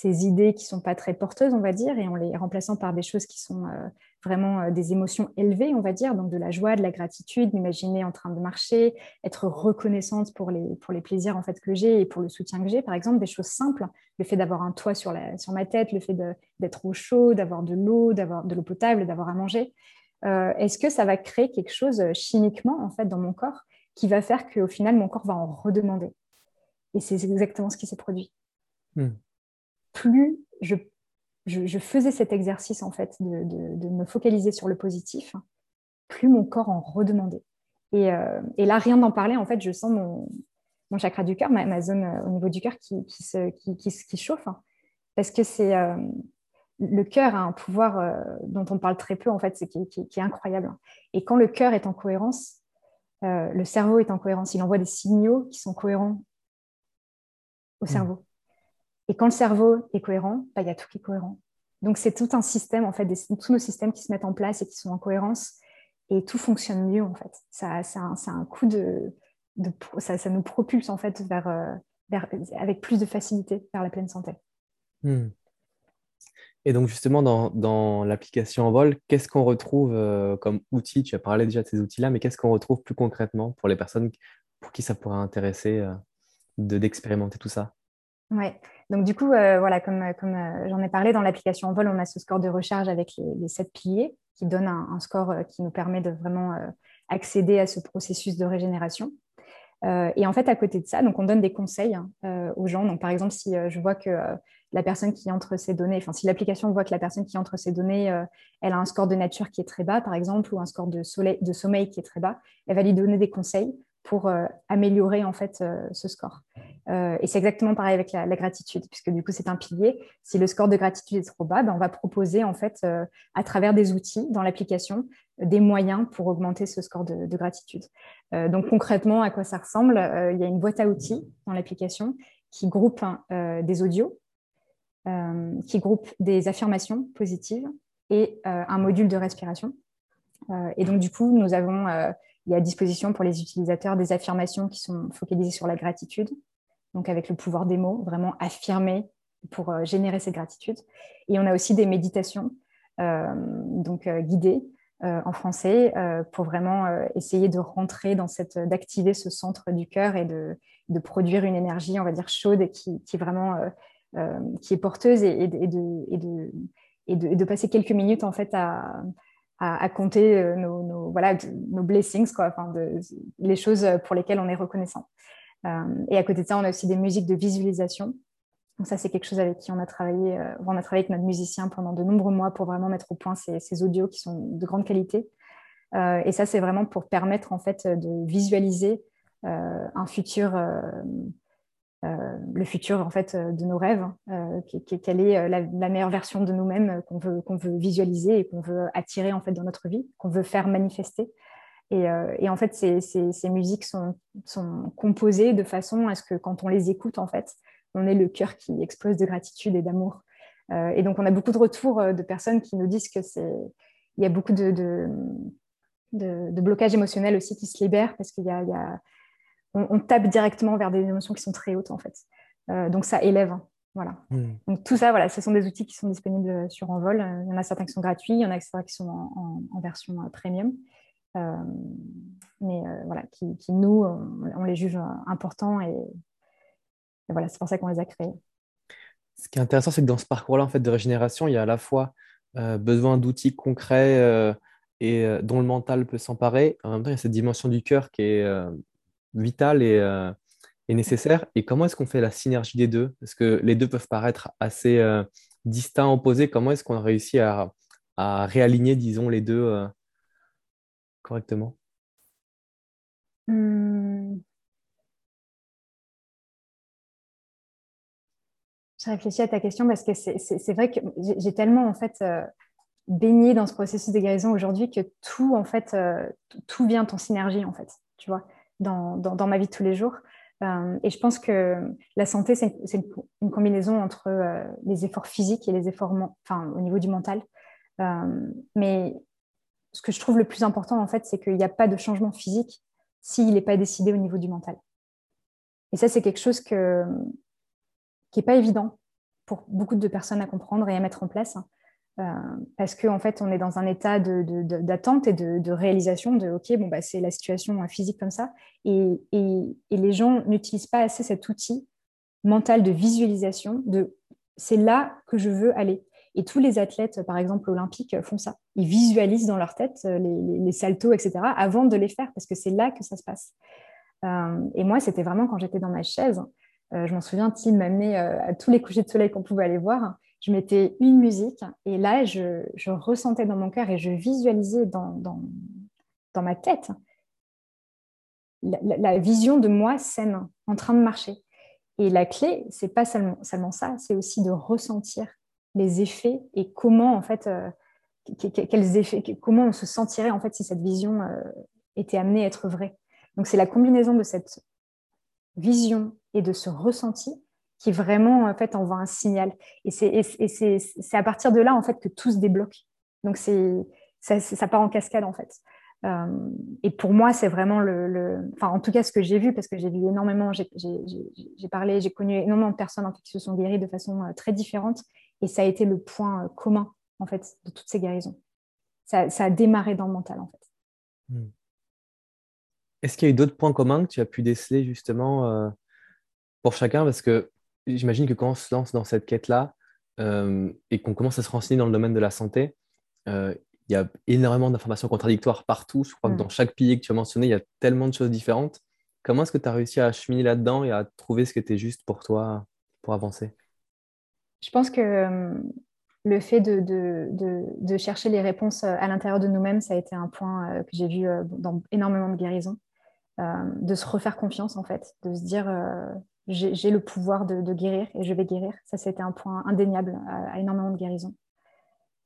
idées qui sont pas très porteuses, on va dire, et en les remplaçant par des choses qui sont euh, vraiment euh, des émotions élevées, on va dire, donc de la joie, de la gratitude, m'imaginer en train de marcher, être reconnaissante pour les, plaisirs en fait que j'ai et pour le soutien que j'ai, par exemple, des choses simples, le fait d'avoir un toit sur, ma tête, le fait d'être au chaud, d'avoir de l'eau, d'avoir de l'eau potable, d'avoir à manger. Euh, est-ce que ça va créer quelque chose chimiquement en fait dans mon corps qui va faire qu'au final mon corps va en redemander? Et c'est exactement ce qui s'est produit. Hmm. Plus je je, faisais cet exercice en fait de, me focaliser sur le positif, plus mon corps en redemandait. Et, euh, là, rien d'en parler, en fait, je sens mon, chakra du cœur, ma, zone euh, au niveau du cœur qui, se, qui, chauffe. Hein. parce que c'est euh, le cœur a un pouvoir dont on parle très peu, en fait, c'est qui, est incroyable. Et quand le cœur est en cohérence, le cerveau est en cohérence. Il envoie des signaux qui sont cohérents au mmh. cerveau. Et quand le cerveau est cohérent, bah, il y a tout qui est cohérent. Donc, c'est tout un système, en fait, tous nos systèmes qui se mettent en place et qui sont en cohérence et tout fonctionne mieux, en fait. Ça, ça, un coup de. ça, ça, nous propulse, en fait, vers, euh, vers, avec plus de facilité vers la pleine santé. Hmm. Et donc, justement, dans, dans l'application en vol, qu'est-ce qu'on retrouve euh, comme outil? Tu as parlé déjà de ces outils-là, mais qu'est-ce qu'on retrouve plus concrètement pour les personnes pour qui ça pourrait intéresser euh, d'expérimenter tout ça Oui. Donc, du coup, euh, voilà, comme, comme euh, j'en ai parlé, dans l'application Envol, on a ce score de recharge avec les, sept piliers qui donne un, score euh, qui nous permet de vraiment accéder à ce processus de régénération. et en fait, à côté de ça, donc on donne des conseils hein, aux gens. Donc, par exemple, si je vois que la personne qui entre ces données, enfin, si l'application voit que la personne qui entre ces données, elle a un score de nature qui est très bas, par exemple, ou un score de, soleil, de sommeil qui est très bas, elle va lui donner des conseils pour euh, améliorer en fait euh, ce score. Euh, et c'est exactement pareil avec la, gratitude, puisque du coup c'est un pilier. Si le score de gratitude est trop bas, ben, on va proposer en fait à travers des outils dans l'application des moyens pour augmenter ce score de, gratitude. donc concrètement, à quoi ça ressemble Il y a une boîte à outils dans l'application qui groupe des audios, qui groupe des affirmations positives et un module de respiration. et donc du coup, nous avons il y a à disposition pour les utilisateurs des affirmations qui sont focalisées sur la gratitude, donc avec le pouvoir des mots, vraiment affirmer pour euh, générer cette gratitude. Et on a aussi des méditations euh, donc euh, guidées en français pour vraiment essayer de rentrer dans cette, d'activer ce centre du cœur et de, produire une énergie, on va dire chaude, qui, qui vraiment qui est porteuse et, de, et, de, et, de, passer quelques minutes en fait à, à, compter euh, nos, voilà, nos blessings, quoi, enfin les choses pour lesquelles on est reconnaissant. Euh, et à côté de ça, on a aussi des musiques de visualisation. Donc ça, c'est quelque chose avec qui on a travaillé. Euh, on a travaillé avec notre musicien pendant de nombreux mois pour vraiment mettre au point ces, ces audios qui sont de grande qualité. et ça, c'est vraiment pour permettre en fait de visualiser un futur euh, le futur en fait euh, de nos rêves, euh, quelle est la, meilleure version de nous-mêmes qu'on veut, qu'on veut visualiser et qu'on veut attirer en fait dans notre vie, qu'on veut faire manifester. Et, en fait, ces, musiques sont, sont, composées de façon à ce que quand on les écoute, en fait, on ait le cœur qui explose de gratitude et d'amour. et donc, on a beaucoup de retours de personnes qui nous disent que c'est, il y a beaucoup de, de, de, de blocage émotionnel aussi qui se libèrent parce qu'il y a on, tape directement vers des émotions qui sont très hautes en fait. Euh, donc ça élève. Voilà. Hmm. Donc tout ça, voilà, ce sont des outils qui sont disponibles sur Envol. Euh, il y en a certains qui sont gratuits, il y en a certains qui sont en, version euh, premium. mais voilà, qui, nous, on, les juge importants et, voilà, c'est pour ça qu'on les a créés. Ce qui est intéressant, c'est que dans ce parcours-là en fait, de régénération, il y a à la fois besoin d'outils concrets et dont le mental peut s'emparer. En même temps, il y a cette dimension du cœur qui est vital euh, et, nécessaire. Et comment est-ce qu'on fait la synergie des deux? Parce que les deux peuvent paraître assez euh, distincts, opposés? Comment est-ce qu'on a réussi à, réaligner, disons, les deux euh, correctement? Hmm. Je réfléchis à ta question parce que c'est vrai que j'ai tellement en fait baigné dans ce processus de guérison aujourd'hui que tout en fait tout vient en synergie en fait tu vois? Dans, ma vie de tous les jours. Euh, et je pense que la santé, c'est une, combinaison entre euh, les efforts physiques et les efforts au niveau du mental. Euh, mais ce que je trouve le plus important, en fait, c'est qu'il n'y a pas de changement physique s'il n'est pas décidé au niveau du mental. Et ça, c'est quelque chose qui n'est pas évident pour beaucoup de personnes à comprendre et à mettre en place. Parce qu'en en fait, on est dans un état d'attente et de, réalisation de OK, bon, bah, c'est la situation physique comme ça. Et, les gens n'utilisent pas assez cet outil mental de visualisation de c'est là que je veux aller. Et tous les athlètes, par exemple olympiques, font ça. Ils visualisent dans leur tête euh, les, saltos, etc., avant de les faire, parce que c'est là que ça se passe. Euh, et moi, c'était vraiment quand j'étais dans ma chaise. je m'en souviens, Tim m'amenait à tous les couchers de soleil qu'on pouvait aller voir je mettais une musique et là, je, ressentais dans mon cœur et je visualisais dans, dans, ma tête la, vision de moi saine, en train de marcher. Et la clé, c'est pas seulement, seulement ça, c'est aussi de ressentir les effets et comment en fait, euh, quels effets, comment on se sentirait en fait si cette vision euh, était amenée à être vraie. Donc c'est la combinaison de cette vision et de ce ressenti qui vraiment en fait envoie un signal. Et c'est à partir de là en fait que tout se débloque. Donc c'est ça, ça, part en cascade en fait. Euh, et pour moi, c'est vraiment le, enfin en tout cas ce que j'ai vu parce que j'ai vu énormément, j'ai parlé, j'ai connu énormément de personnes en fait, qui se sont guéries de façon euh, très différente et ça a été le point euh, commun en fait de toutes ces guérisons. Ça, ça a démarré dans le mental en fait. Hmm. Est-ce qu'il y a eu d'autres points communs que tu as pu déceler justement pour chacun? Parce que j'imagine que quand on se lance dans cette quête-là euh, et qu'on commence à se renseigner dans le domaine de la santé, euh, il y a énormément d'informations contradictoires partout. Je crois que mm. dans chaque pilier que tu as mentionné, il y a tellement de choses différentes. Comment est-ce que tu as réussi à cheminer là-dedans et à trouver ce qui était juste pour toi pour avancer? Je pense que euh, le fait de, de, chercher les réponses à l'intérieur de nous-mêmes, ça a été un point que j'ai vu dans énormément de guérisons. de se refaire confiance, en fait, de se dire j'ai le pouvoir de, guérir et je vais guérir. Ça, c'était un point indéniable à, énormément de guérisons.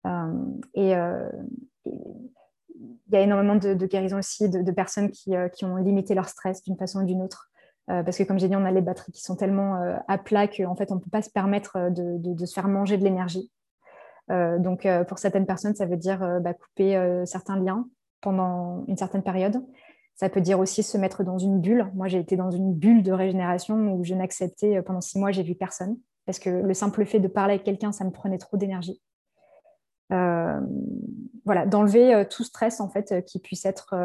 Euh, euh, et, il y a énormément de, guérisons aussi de, personnes qui, ont limité leur stress d'une façon ou d'une autre. parce que comme j'ai dit, on a les batteries qui sont tellement à plat qu'en fait, on ne peut pas se permettre de, de, se faire manger de l'énergie. donc, pour certaines personnes, ça veut dire bah, couper certains liens pendant une certaine période. Ça peut dire aussi se mettre dans une bulle. Moi, j'ai été dans une bulle de régénération où je n'acceptais pendant six mois, j'ai vu personne parce que le simple fait de parler avec quelqu'un, ça me prenait trop d'énergie. Euh, voilà, d'enlever euh, tout stress en fait euh, qui puisse être,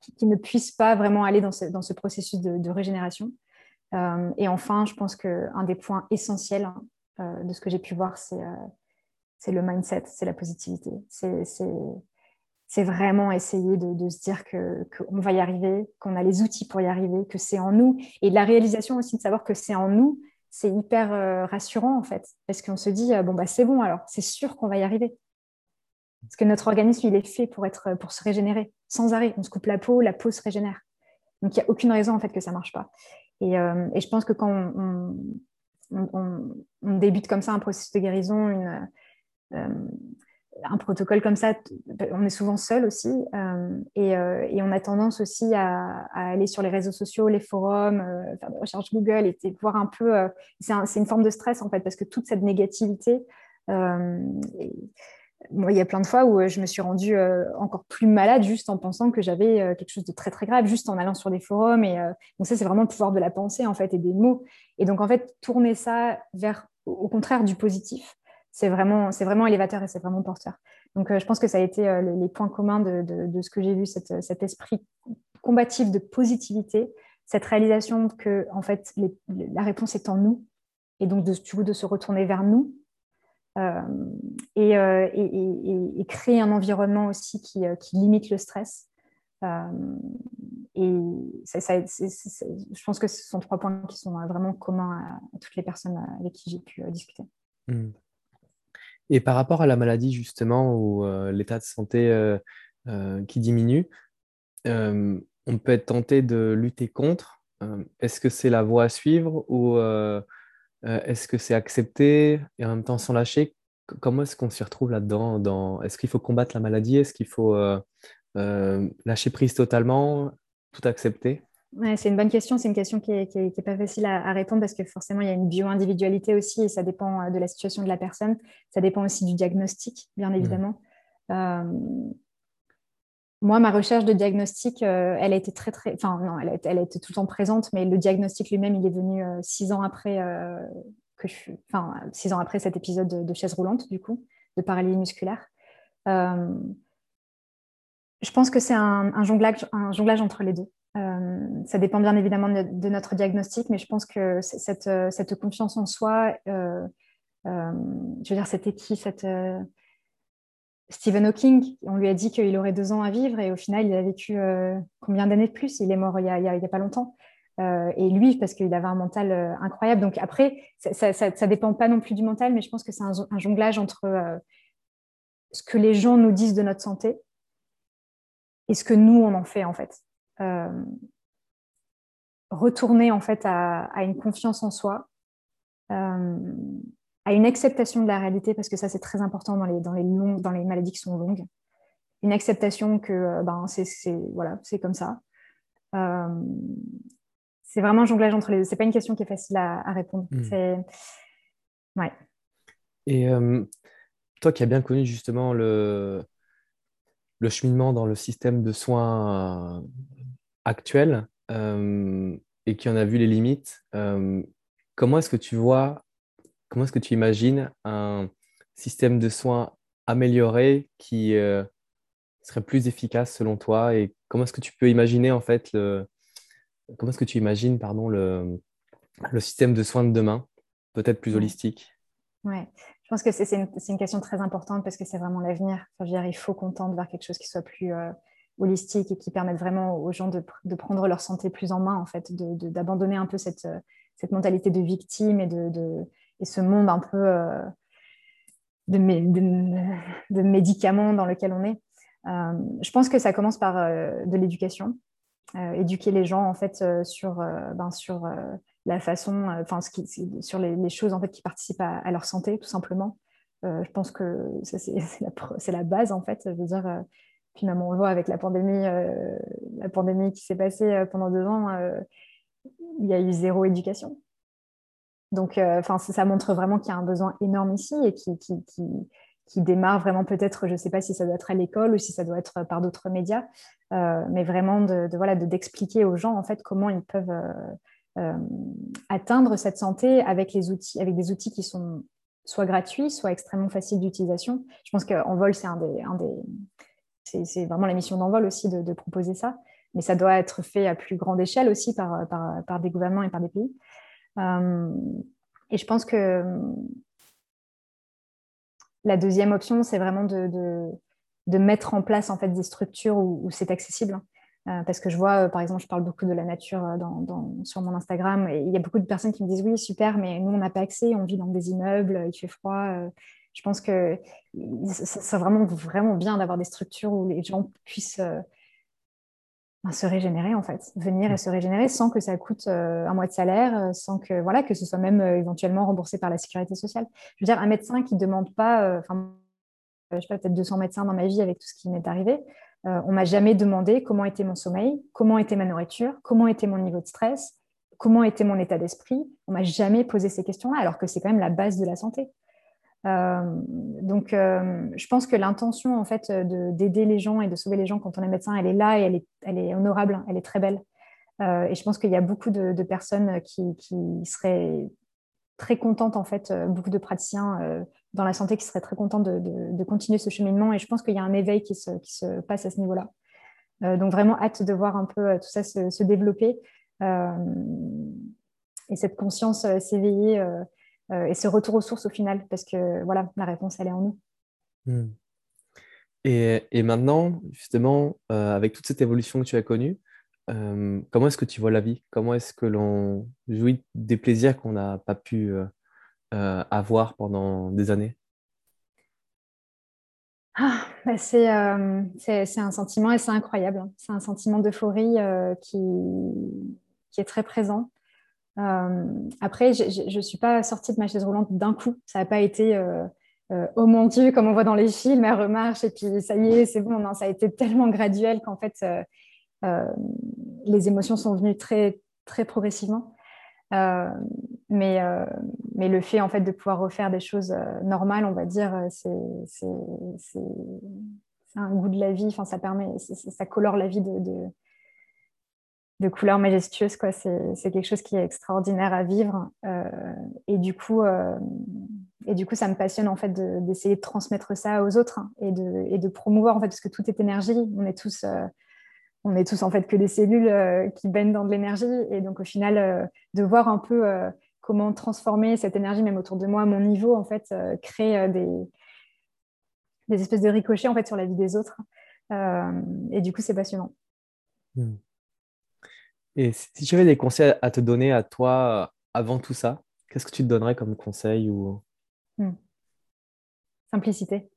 qui, ne puisse pas vraiment aller dans ce, processus de, régénération. et enfin, je pense qu'un des points essentiels de ce que j'ai pu voir, c'est le mindset, c'est la positivité. C'est c'est vraiment essayer de, se dire qu'on va y arriver, qu'on a les outils pour y arriver, que c'est en nous. Et la réalisation aussi de savoir que c'est en nous, c'est hyper euh, rassurant en fait, parce qu'on se dit, euh, bon, bah, c'est bon alors, c'est sûr qu'on va y arriver. Parce que notre organisme, il est fait pour, pour se régénérer sans arrêt. On se coupe la peau, la peau se régénère. Donc, il n'y a aucune raison en fait que ça ne marche pas. Et, euh, je pense que quand on, débute comme ça un processus de guérison, un protocole comme ça, on est souvent seul aussi euh, euh, et, on a tendance aussi à, aller sur les réseaux sociaux, les forums, euh, faire des recherches Google et, voir un peu. c'est une forme de stress en fait parce que toute cette négativité. il y a plein de fois où je me suis rendue encore plus malade juste en pensant que j'avais quelque chose de très très grave, juste en allant sur des forums. Et donc ça, c'est vraiment le pouvoir de la pensée en fait et des mots. Et donc en fait, tourner ça vers au contraire du positif c'est vraiment, c'est vraiment élévateur et c'est vraiment porteur. Donc, euh, je pense que ça a été euh, les, points communs de, ce que j'ai vu, cet esprit combatif de positivité, cette réalisation que, en fait, la réponse est en nous, et donc de, du coup, de se retourner vers nous. Euh, et, et, créer un environnement aussi qui, limite le stress. et je pense que ce sont trois points qui sont vraiment communs à, toutes les personnes avec qui j'ai pu discuter. Mmh. Et par rapport à la maladie, justement, ou euh, l'état de santé euh, euh, qui diminue, on peut être tenté de lutter contre. est-ce que c'est la voie à suivre ou est-ce que c'est accepter et en même temps sans lâcher? Comment est-ce qu'on s'y retrouve là-dedans dans... Est-ce qu'il faut combattre la maladie? Est-ce qu'il faut lâcher prise totalement Tout accepter? C'est une bonne question. C'est une question qui n'est pas facile à, répondre parce que forcément, il y a une bio-individualité aussi et ça dépend euh, de la situation de la personne. Ça dépend aussi du diagnostic, bien évidemment. Euh, moi, ma recherche de diagnostic, euh, elle a été très, très. Enfin, non, elle a, elle a, été tout le temps présente, mais le diagnostic lui-même, il est venu six ans après que je Enfin, six ans après cet épisode de, chaise roulante, du coup, de paralysie musculaire. je pense que c'est un, jonglage, un jonglage entre les deux. Euh, ça dépend bien évidemment de, notre diagnostic, mais je pense que cette, euh, cette confiance en soi, euh, je veux dire, c'était qui Stephen Hawking, on lui a dit qu'il aurait deux ans à vivre et au final, il a vécu combien d'années de plus? Il est mort il n'y a, a, pas longtemps. et lui, parce qu'il avait un mental incroyable. Donc après, ça ne dépend pas non plus du mental, mais je pense que c'est un, un, jonglage entre ce que les gens nous disent de notre santé et ce que nous, on en fait en fait. Euh, retourner en fait à, une confiance en soi, euh, à une acceptation de la réalité, parce que ça c'est très important dans les, dans, les dans les maladies qui sont longues. Une acceptation que euh, ben, c'est voilà, comme ça. c'est vraiment un jonglage entre les deux. C'est pas une question qui est facile à, répondre. Hmm. Ouais. Et toi qui as bien connu justement le, le cheminement dans le système de soins actuel euh, et qui en a vu les limites, euh, comment est-ce que tu vois, comment est-ce que tu imagines un système de soins amélioré qui euh, serait plus efficace selon toi? Et comment est-ce que tu peux imaginer en fait le, comment est-ce que tu imagines pardon le, le système de soins de demain peut-être plus holistique? Ouais, je pense que c'est une, question très importante parce que c'est vraiment l'avenir. Enfin, il faut qu'on tente vers quelque chose qui soit plus, holistiques et qui permettent vraiment aux gens de, prendre leur santé plus en main, en fait, d'abandonner un peu cette, cette, mentalité de victime et, de, et ce monde un peu euh, de, de, médicaments dans lequel on est. Euh, je pense que ça commence par euh, de l'éducation, éduquer les gens en fait sur, ben, sur la façon, enfin, ce qui, sur les, choses en fait qui participent à, leur santé, tout simplement. je pense que c'est la, base, en fait. Je veux dire, puis même on voit avec la pandémie, la pandémie qui s'est passée pendant deux ans, il y a eu zéro éducation. Donc, enfin, ça montre vraiment qu'il y a un besoin énorme ici et qui, qui, qui démarre vraiment peut-être, je ne sais pas si ça doit être à l'école ou si ça doit être par d'autres médias, euh, mais vraiment de, voilà d'expliquer aux gens en fait comment ils peuvent euh, euh, atteindre cette santé avec les outils, avec des outils qui sont soit gratuits, soit extrêmement faciles d'utilisation. Je pense qu'Envol c'est un des, vraiment la mission d'Envol aussi de, proposer ça, mais ça doit être fait à plus grande échelle aussi par, par, par des gouvernements et par des pays. et je pense que la deuxième option, c'est vraiment de, de, mettre en place en fait, des structures où, c'est accessible. Euh, parce que je vois, euh, par exemple, je parle beaucoup de la nature euh, sur mon Instagram et il y a beaucoup de personnes qui me disent oui, super, mais nous, on n'a pas accès, on vit dans des immeubles, il fait froid. je pense que c'est vraiment, vraiment bien d'avoir des structures où les gens puissent ben, se régénérer en fait, venir et se régénérer sans que ça coûte un mois de salaire, sans que voilà que ce soit même éventuellement remboursé par la sécurité sociale. Je veux dire, un médecin qui ne demande pas, je sais pas, peut-être 200 médecins dans ma vie avec tout ce qui m'est arrivé, on m'a jamais demandé comment était mon sommeil, comment était ma nourriture, comment était mon niveau de stress, comment était mon état d'esprit. On m'a jamais posé ces questions-là, alors que c'est quand même la base de la santé. Euh, donc, euh, je pense que l'intention en fait d'aider les gens et de sauver les gens quand on est médecin, elle est là et elle est, honorable, elle est très belle. Euh, et je pense qu'il y a beaucoup de, personnes qui, seraient très contentes en fait, beaucoup de praticiens dans la santé qui seraient très contents de, de, continuer ce cheminement. Et je pense qu'il y a un éveil qui se, qui se passe à ce niveau-là. donc vraiment hâte de voir un peu tout ça se, se développer et cette conscience s'éveiller euh, et ce retour aux sources au final, parce que voilà, la réponse, elle est en nous. Hmm. Et, et, maintenant, justement, euh, avec toute cette évolution que tu as connue, euh, comment est-ce que tu vois la vie? Comment est-ce que l'on jouit des plaisirs qu'on n'a pas pu avoir pendant des années? Ah, bah c'est, c'est, un sentiment et c'est incroyable. Hein. C'est un sentiment d'euphorie qui, qui est très présent. Euh, après, je ne suis pas sortie de ma chaise roulante d'un coup. Ça n'a pas été euh, euh, oh mon Dieu, comme on voit dans les films, elle remarche et puis ça y est, c'est bon. Non, ça a été tellement graduel qu'en fait, les émotions sont venues très, très progressivement. mais, mais le fait en fait de pouvoir refaire des choses normales, on va dire, c'est un goût de la vie. Enfin, ça permet, ça colore la vie de couleurs majestueuses. Quoi. C'est, quelque chose qui est extraordinaire à vivre. Euh, et, du coup, euh, et du coup, ça me passionne en fait d'essayer de, transmettre ça aux autres hein, et, de, promouvoir en fait parce que tout est énergie. On est tous, euh, on est tous en fait que des cellules qui baignent dans de l'énergie. Et donc au final, de voir un peu comment transformer cette énergie même autour de moi à mon niveau en fait, créer des, des espèces de ricochets en fait sur la vie des autres. et du coup, c'est passionnant. Hmm. Et si tu avais des conseils à te donner à toi euh, avant tout ça, qu'est-ce que tu te donnerais comme conseil ou... Hmm. Simplicité.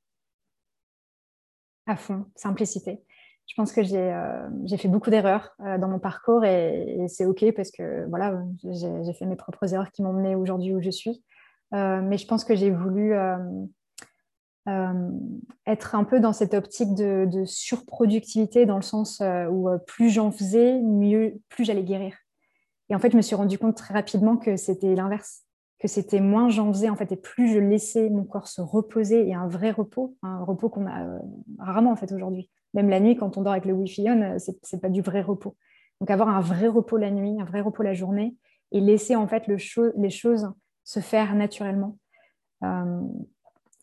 À fond, simplicité. Je pense que j'ai euh, fait beaucoup d'erreurs euh, dans mon parcours et, c'est OK parce que voilà, j'ai fait mes propres erreurs qui m'ont mené aujourd'hui où je suis. mais je pense que j'ai voulu euh, être un peu dans cette optique de, surproductivité dans le sens euh, où euh, plus j'en faisais, mieux, plus j'allais guérir. Et en fait, je me suis rendu compte très rapidement que c'était l'inverse, que c'était moins j'en faisais en fait et plus je laissais mon corps se reposer et un vrai repos, un repos qu'on a rarement en fait aujourd'hui. Même la nuit, quand on dort avec le wifi on, c'est pas du vrai repos. Donc avoir un vrai repos la nuit, un vrai repos la journée et laisser en fait le les choses se faire naturellement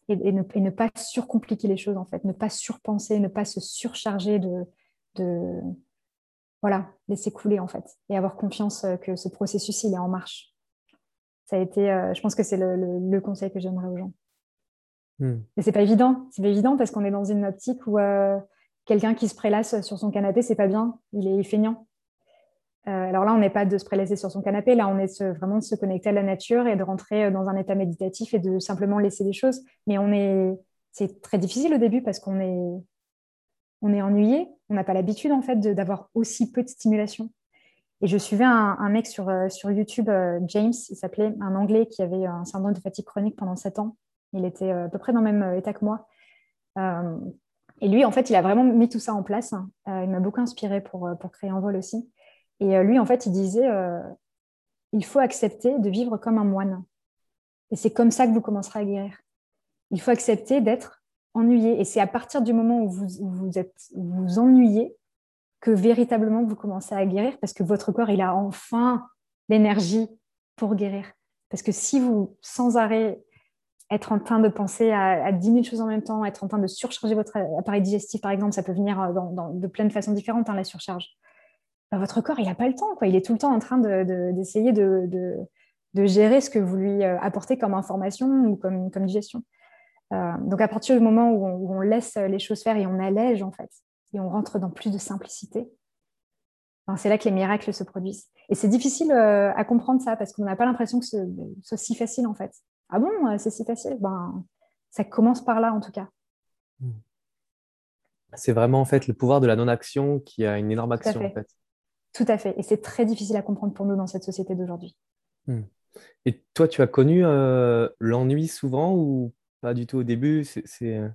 et, ne, pas surcompliquer les choses, en fait, ne pas surpenser, ne pas se surcharger de, de voilà, laisser couler, en fait, et avoir confiance euh, que ce processus, il est en marche. Ça a été, euh, je pense que c'est le, conseil que j'aimerais aux gens. Hmm. Mais c'est pas évident, c'est pas évident parce qu'on est dans une optique où euh, quelqu'un qui se prélasse sur son canapé, c'est pas bien, il est feignant. Euh, alors là, on n'est pas de se prélasser sur son canapé, là, on est vraiment de se connecter à la nature et de rentrer euh, dans un état méditatif et de simplement laisser des choses. Mais on est, c'est très difficile au début parce qu'on est, on est ennuyé, on n'a pas l'habitude en fait d'avoir aussi peu de stimulation. Et je suivais un, mec sur, euh, sur YouTube, James, il s'appelait un Anglais qui avait un syndrome de fatigue chronique pendant 7 ans. Il était à peu près dans le même état que moi. Et lui, en fait, il a vraiment mis tout ça en place. il m'a beaucoup inspiré pour, pour créer Envol aussi. Et lui, en fait, il disait il faut accepter de vivre comme un moine. Et c'est comme ça que vous commencerez à guérir. Il faut accepter d'être ennuyé. Et c'est à partir du moment où vous vous, vous ennuyez que véritablement vous commencez à guérir parce que votre corps, il a enfin l'énergie pour guérir. Parce que si vous, sans arrêt, être en train de penser à, 10 000 choses en même temps, être en train de surcharger votre appareil digestif, par exemple, ça peut venir euh, de plein de façons différentes, hein, la surcharge. Bah, votre corps, il n'a pas le temps. Quoi. Il est tout le temps en train d'essayer de, gérer ce que vous lui euh, apportez comme information ou comme, comme digestion. Euh, donc, à partir du moment où on, laisse les choses faire et on allège, en fait, et on rentre dans plus de simplicité, ben, c'est là que les miracles se produisent. Et c'est difficile à comprendre ça parce qu'on n'a pas l'impression que ce soit si facile, en fait. Ah bon, c'est si facile ben, Ça commence par là, en tout cas. Hmm. C'est vraiment, en fait, le pouvoir de la non-action qui a une énorme action, en fait. Tout à fait. Et c'est très difficile à comprendre pour nous dans cette société d'aujourd'hui. Hmm. Et toi, tu as connu euh, l'ennui souvent ou pas du tout au début? Euh,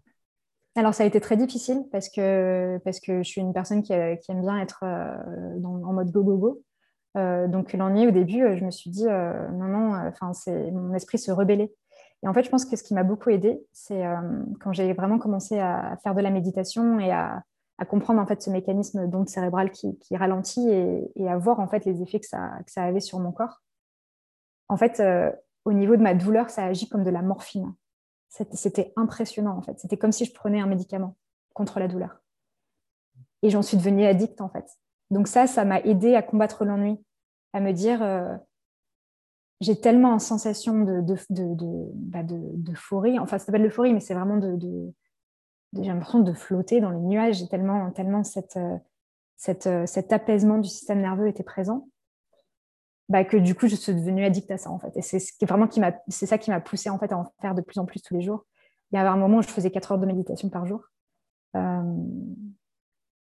Alors, ça a été très difficile parce que, parce que je suis une personne qui, euh, aime bien être en mode go-go-go. donc, l'ennui, au début, je me suis dit, non, non, enfin, c'est mon esprit se rebellait. Et en fait, je pense que ce qui m'a beaucoup aidé, c'est quand j'ai vraiment commencé à faire de la méditation et à, comprendre en fait ce mécanisme d'onde cérébrale qui, ralentit et, à voir en fait les effets que ça, que ça avait sur mon corps. En fait, au niveau de ma douleur, ça agit comme de la morphine. C'était impressionnant en fait. C'était comme si je prenais un médicament contre la douleur. Et j'en suis devenue addict en fait. Donc ça, ça m'a aidé à combattre l'ennui, à me dire, euh, j'ai tellement en sensation de, de, de, bah, d'euphorie. Enfin, ça s'appelle l'euphorie, mais c'est vraiment de, j'ai de flotter dans les nuages. J'ai tellement, tellement cette, euh, euh, cet apaisement du système nerveux était présent bah, que du coup, je suis devenue addict à ça, en fait. Et c'est vraiment c'est ça qui m'a poussée, en fait, à en faire de plus en plus tous les jours. Il y avait un moment où je faisais 4 heures de méditation par jour.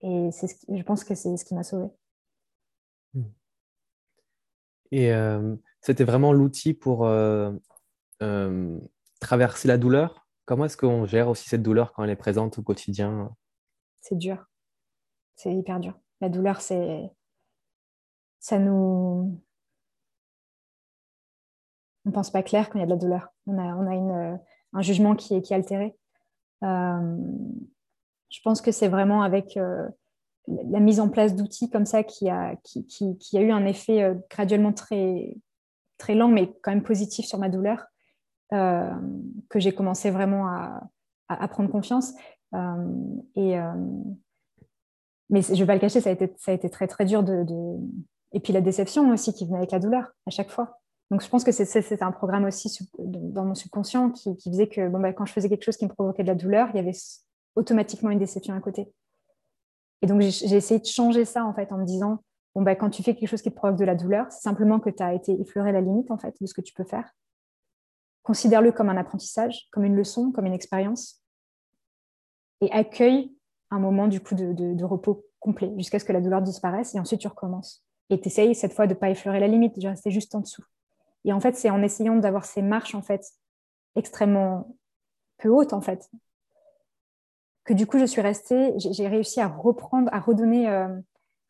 Et c'est ce je pense que c'est ce qui m'a sauvée. Hmm. Et euh, c'était vraiment l'outil pour euh, traverser la douleur? Comment est-ce qu'on gère aussi cette douleur quand elle est présente au quotidien? C'est dur. C'est hyper dur. La douleur, c'est ça nous on pense pas clair quand il y a de la douleur. On a, on a une, euh, un jugement qui est, qui est altéré. Euh, je pense que c'est vraiment avec euh, la mise en place d'outils comme ça qui a, qui, qui, qui eu un effet graduellement très, très lent, mais quand même positif sur ma douleur, que j'ai commencé vraiment à, prendre confiance. et, mais je ne vais pas le cacher, ça a été, très très dur de. Et puis la déception aussi qui venait avec la douleur à chaque fois. Donc, je pense que c'est un programme aussi dans mon subconscient qui, faisait que bon, bah, quand je faisais quelque chose qui me provoquait de la douleur, il y avait automatiquement une déception à côté. Et donc, j'ai essayé de changer ça en fait en me disant bon, bah, quand tu fais quelque chose qui te provoque de la douleur, c'est simplement que tu as été effleuré la limite en fait de ce que tu peux faire. Considère-le comme un apprentissage, comme une leçon, comme une expérience. Et accueille un moment du coup de, repos complet jusqu'à ce que la douleur disparaisse et ensuite tu recommences. Et tu essayes cette fois de ne pas effleurer la limite, de rester juste en dessous. Et en fait, c'est en essayant d'avoir ces marches en fait extrêmement peu hautes en fait que du coup je suis restée, j'ai réussi à reprendre, à redonner euh,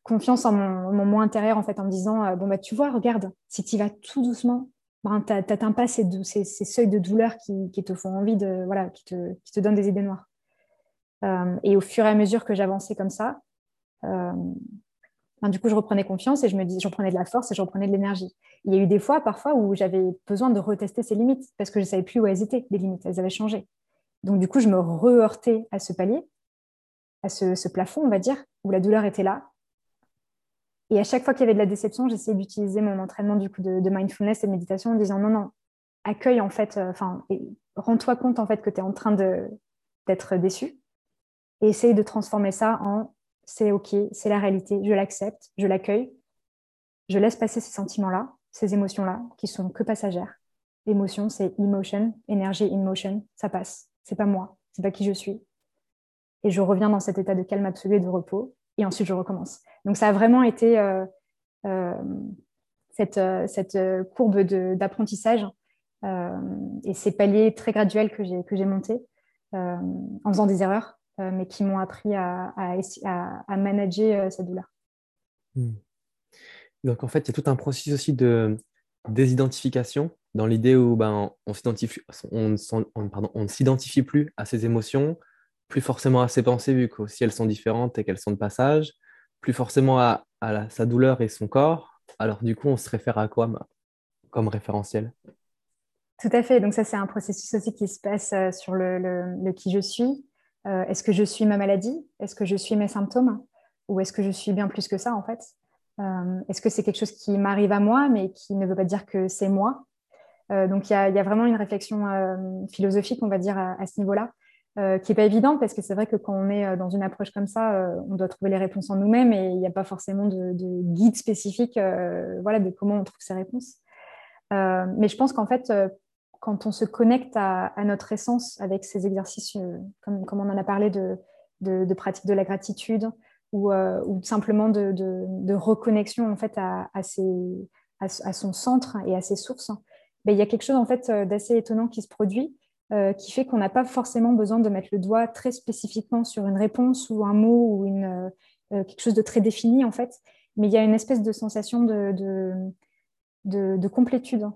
confiance en mon, moi intérieur en fait en me disant euh, bon bah tu vois regarde si tu vas tout doucement ben, tu n'atteins pas ces, seuils de douleur qui, te font envie de voilà qui te, qui te donnent des idées noires euh, et au fur et à mesure que j'avançais comme ça du coup, je reprenais confiance et je me dis, j'en prenais de la force et j'en prenais de l'énergie. Il y a eu des fois, parfois, où j'avais besoin de retester ces limites parce que je ne savais plus où elles étaient, les limites, elles avaient changé. Donc, du coup, je me reheurtais à ce palier, à ce, plafond, on va dire, où la douleur était là. Et à chaque fois qu'il y avait de la déception, j'essayais d'utiliser mon entraînement de, mindfulness et de méditation en disant non, non, accueille en fait, euh, enfin, rends-toi compte en fait que tu es en train d'être déçu et essaye de transformer ça en c'est OK, c'est la réalité, je l'accepte, je l'accueille, je laisse passer ces sentiments-là, ces émotions-là, qui sont que passagères. L'émotion, c'est emotion, énergie in motion, ça passe. C'est pas moi, c'est pas qui je suis. Et je reviens dans cet état de calme absolu et de repos, et ensuite je recommence. Donc ça a vraiment été euh, euh, cette, euh, courbe d'apprentissage et ces paliers très graduels que j'ai montés en faisant des erreurs, mais qui m'ont appris à, à, manager cette douleur. Hmm. Donc en fait, il y a tout un processus aussi de désidentification dans l'idée où ben, on s'identifie, on, ne s'identifie plus à ses émotions, plus forcément à ses pensées, vu que elles sont différentes et qu'elles sont de passage, plus forcément à, sa douleur et son corps. Alors du coup, on se réfère à quoi comme référentiel? Tout à fait. Donc ça, c'est un processus aussi qui se passe euh, sur le, qui je suis. Euh, est-ce que je suis ma maladie? Est-ce que je suis mes symptômes? Ou est-ce que je suis bien plus que ça, en fait? Euh, Est-ce que c'est quelque chose qui m'arrive à moi, mais qui ne veut pas dire que c'est moi? Donc il y, a vraiment une réflexion philosophique, on va dire, à ce niveau-là. Euh, qui n'est pas évident parce que c'est vrai que quand on est euh, dans une approche comme ça, euh, on doit trouver les réponses en nous-mêmes et il n'y a pas forcément de, guide spécifique voilà, de comment on trouve ces réponses. mais je pense qu'en fait, quand on se connecte à, notre essence avec ces exercices, comme, on en a parlé de, pratique de la gratitude ou, simplement de, reconnexion en fait à, son centre et à ses sources, ben, il y a quelque chose en fait d'assez étonnant qui se produit euh, qui fait qu'on n'a pas forcément besoin de mettre le doigt très spécifiquement sur une réponse ou un mot ou une, euh, euh, quelque chose de très défini en fait, mais il y a une espèce de sensation de, de, complétude.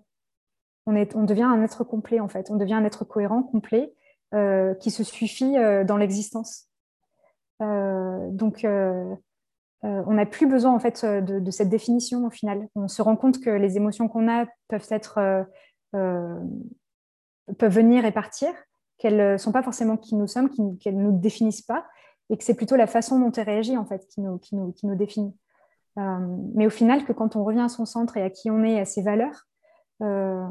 On, est, on, devient un être complet en fait, on devient un être cohérent, complet, qui se suffit dans l'existence. donc, on n'a plus besoin en fait de, de, cette définition au final. On se rend compte que les émotions qu'on a peuvent être peuvent venir et partir, qu'elles ne sont pas forcément qui nous sommes, qu'elles ne nous définissent pas, et que c'est plutôt la façon dont elles réagit en fait qui nous, qui nous, qui nous définit. Euh, mais au final, que quand on revient à son centre et à qui on est, à ses valeurs, euh,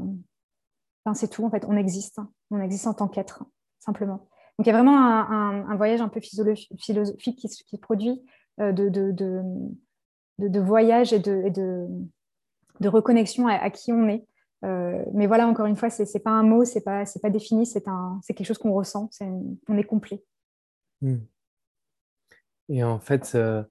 ben c'est tout en fait, on existe. On existe en tant qu'être, simplement. Donc il y a vraiment un, voyage un peu philosophique qui, se produit euh, de, de, de, de, voyage et de, et de, de reconnexion à, qui on est. Euh, mais voilà, encore une fois, ce n'est pas un mot, ce n'est pas, pas défini, c'est quelque chose qu'on ressent, on est complet. Hmm. Et en fait, euh,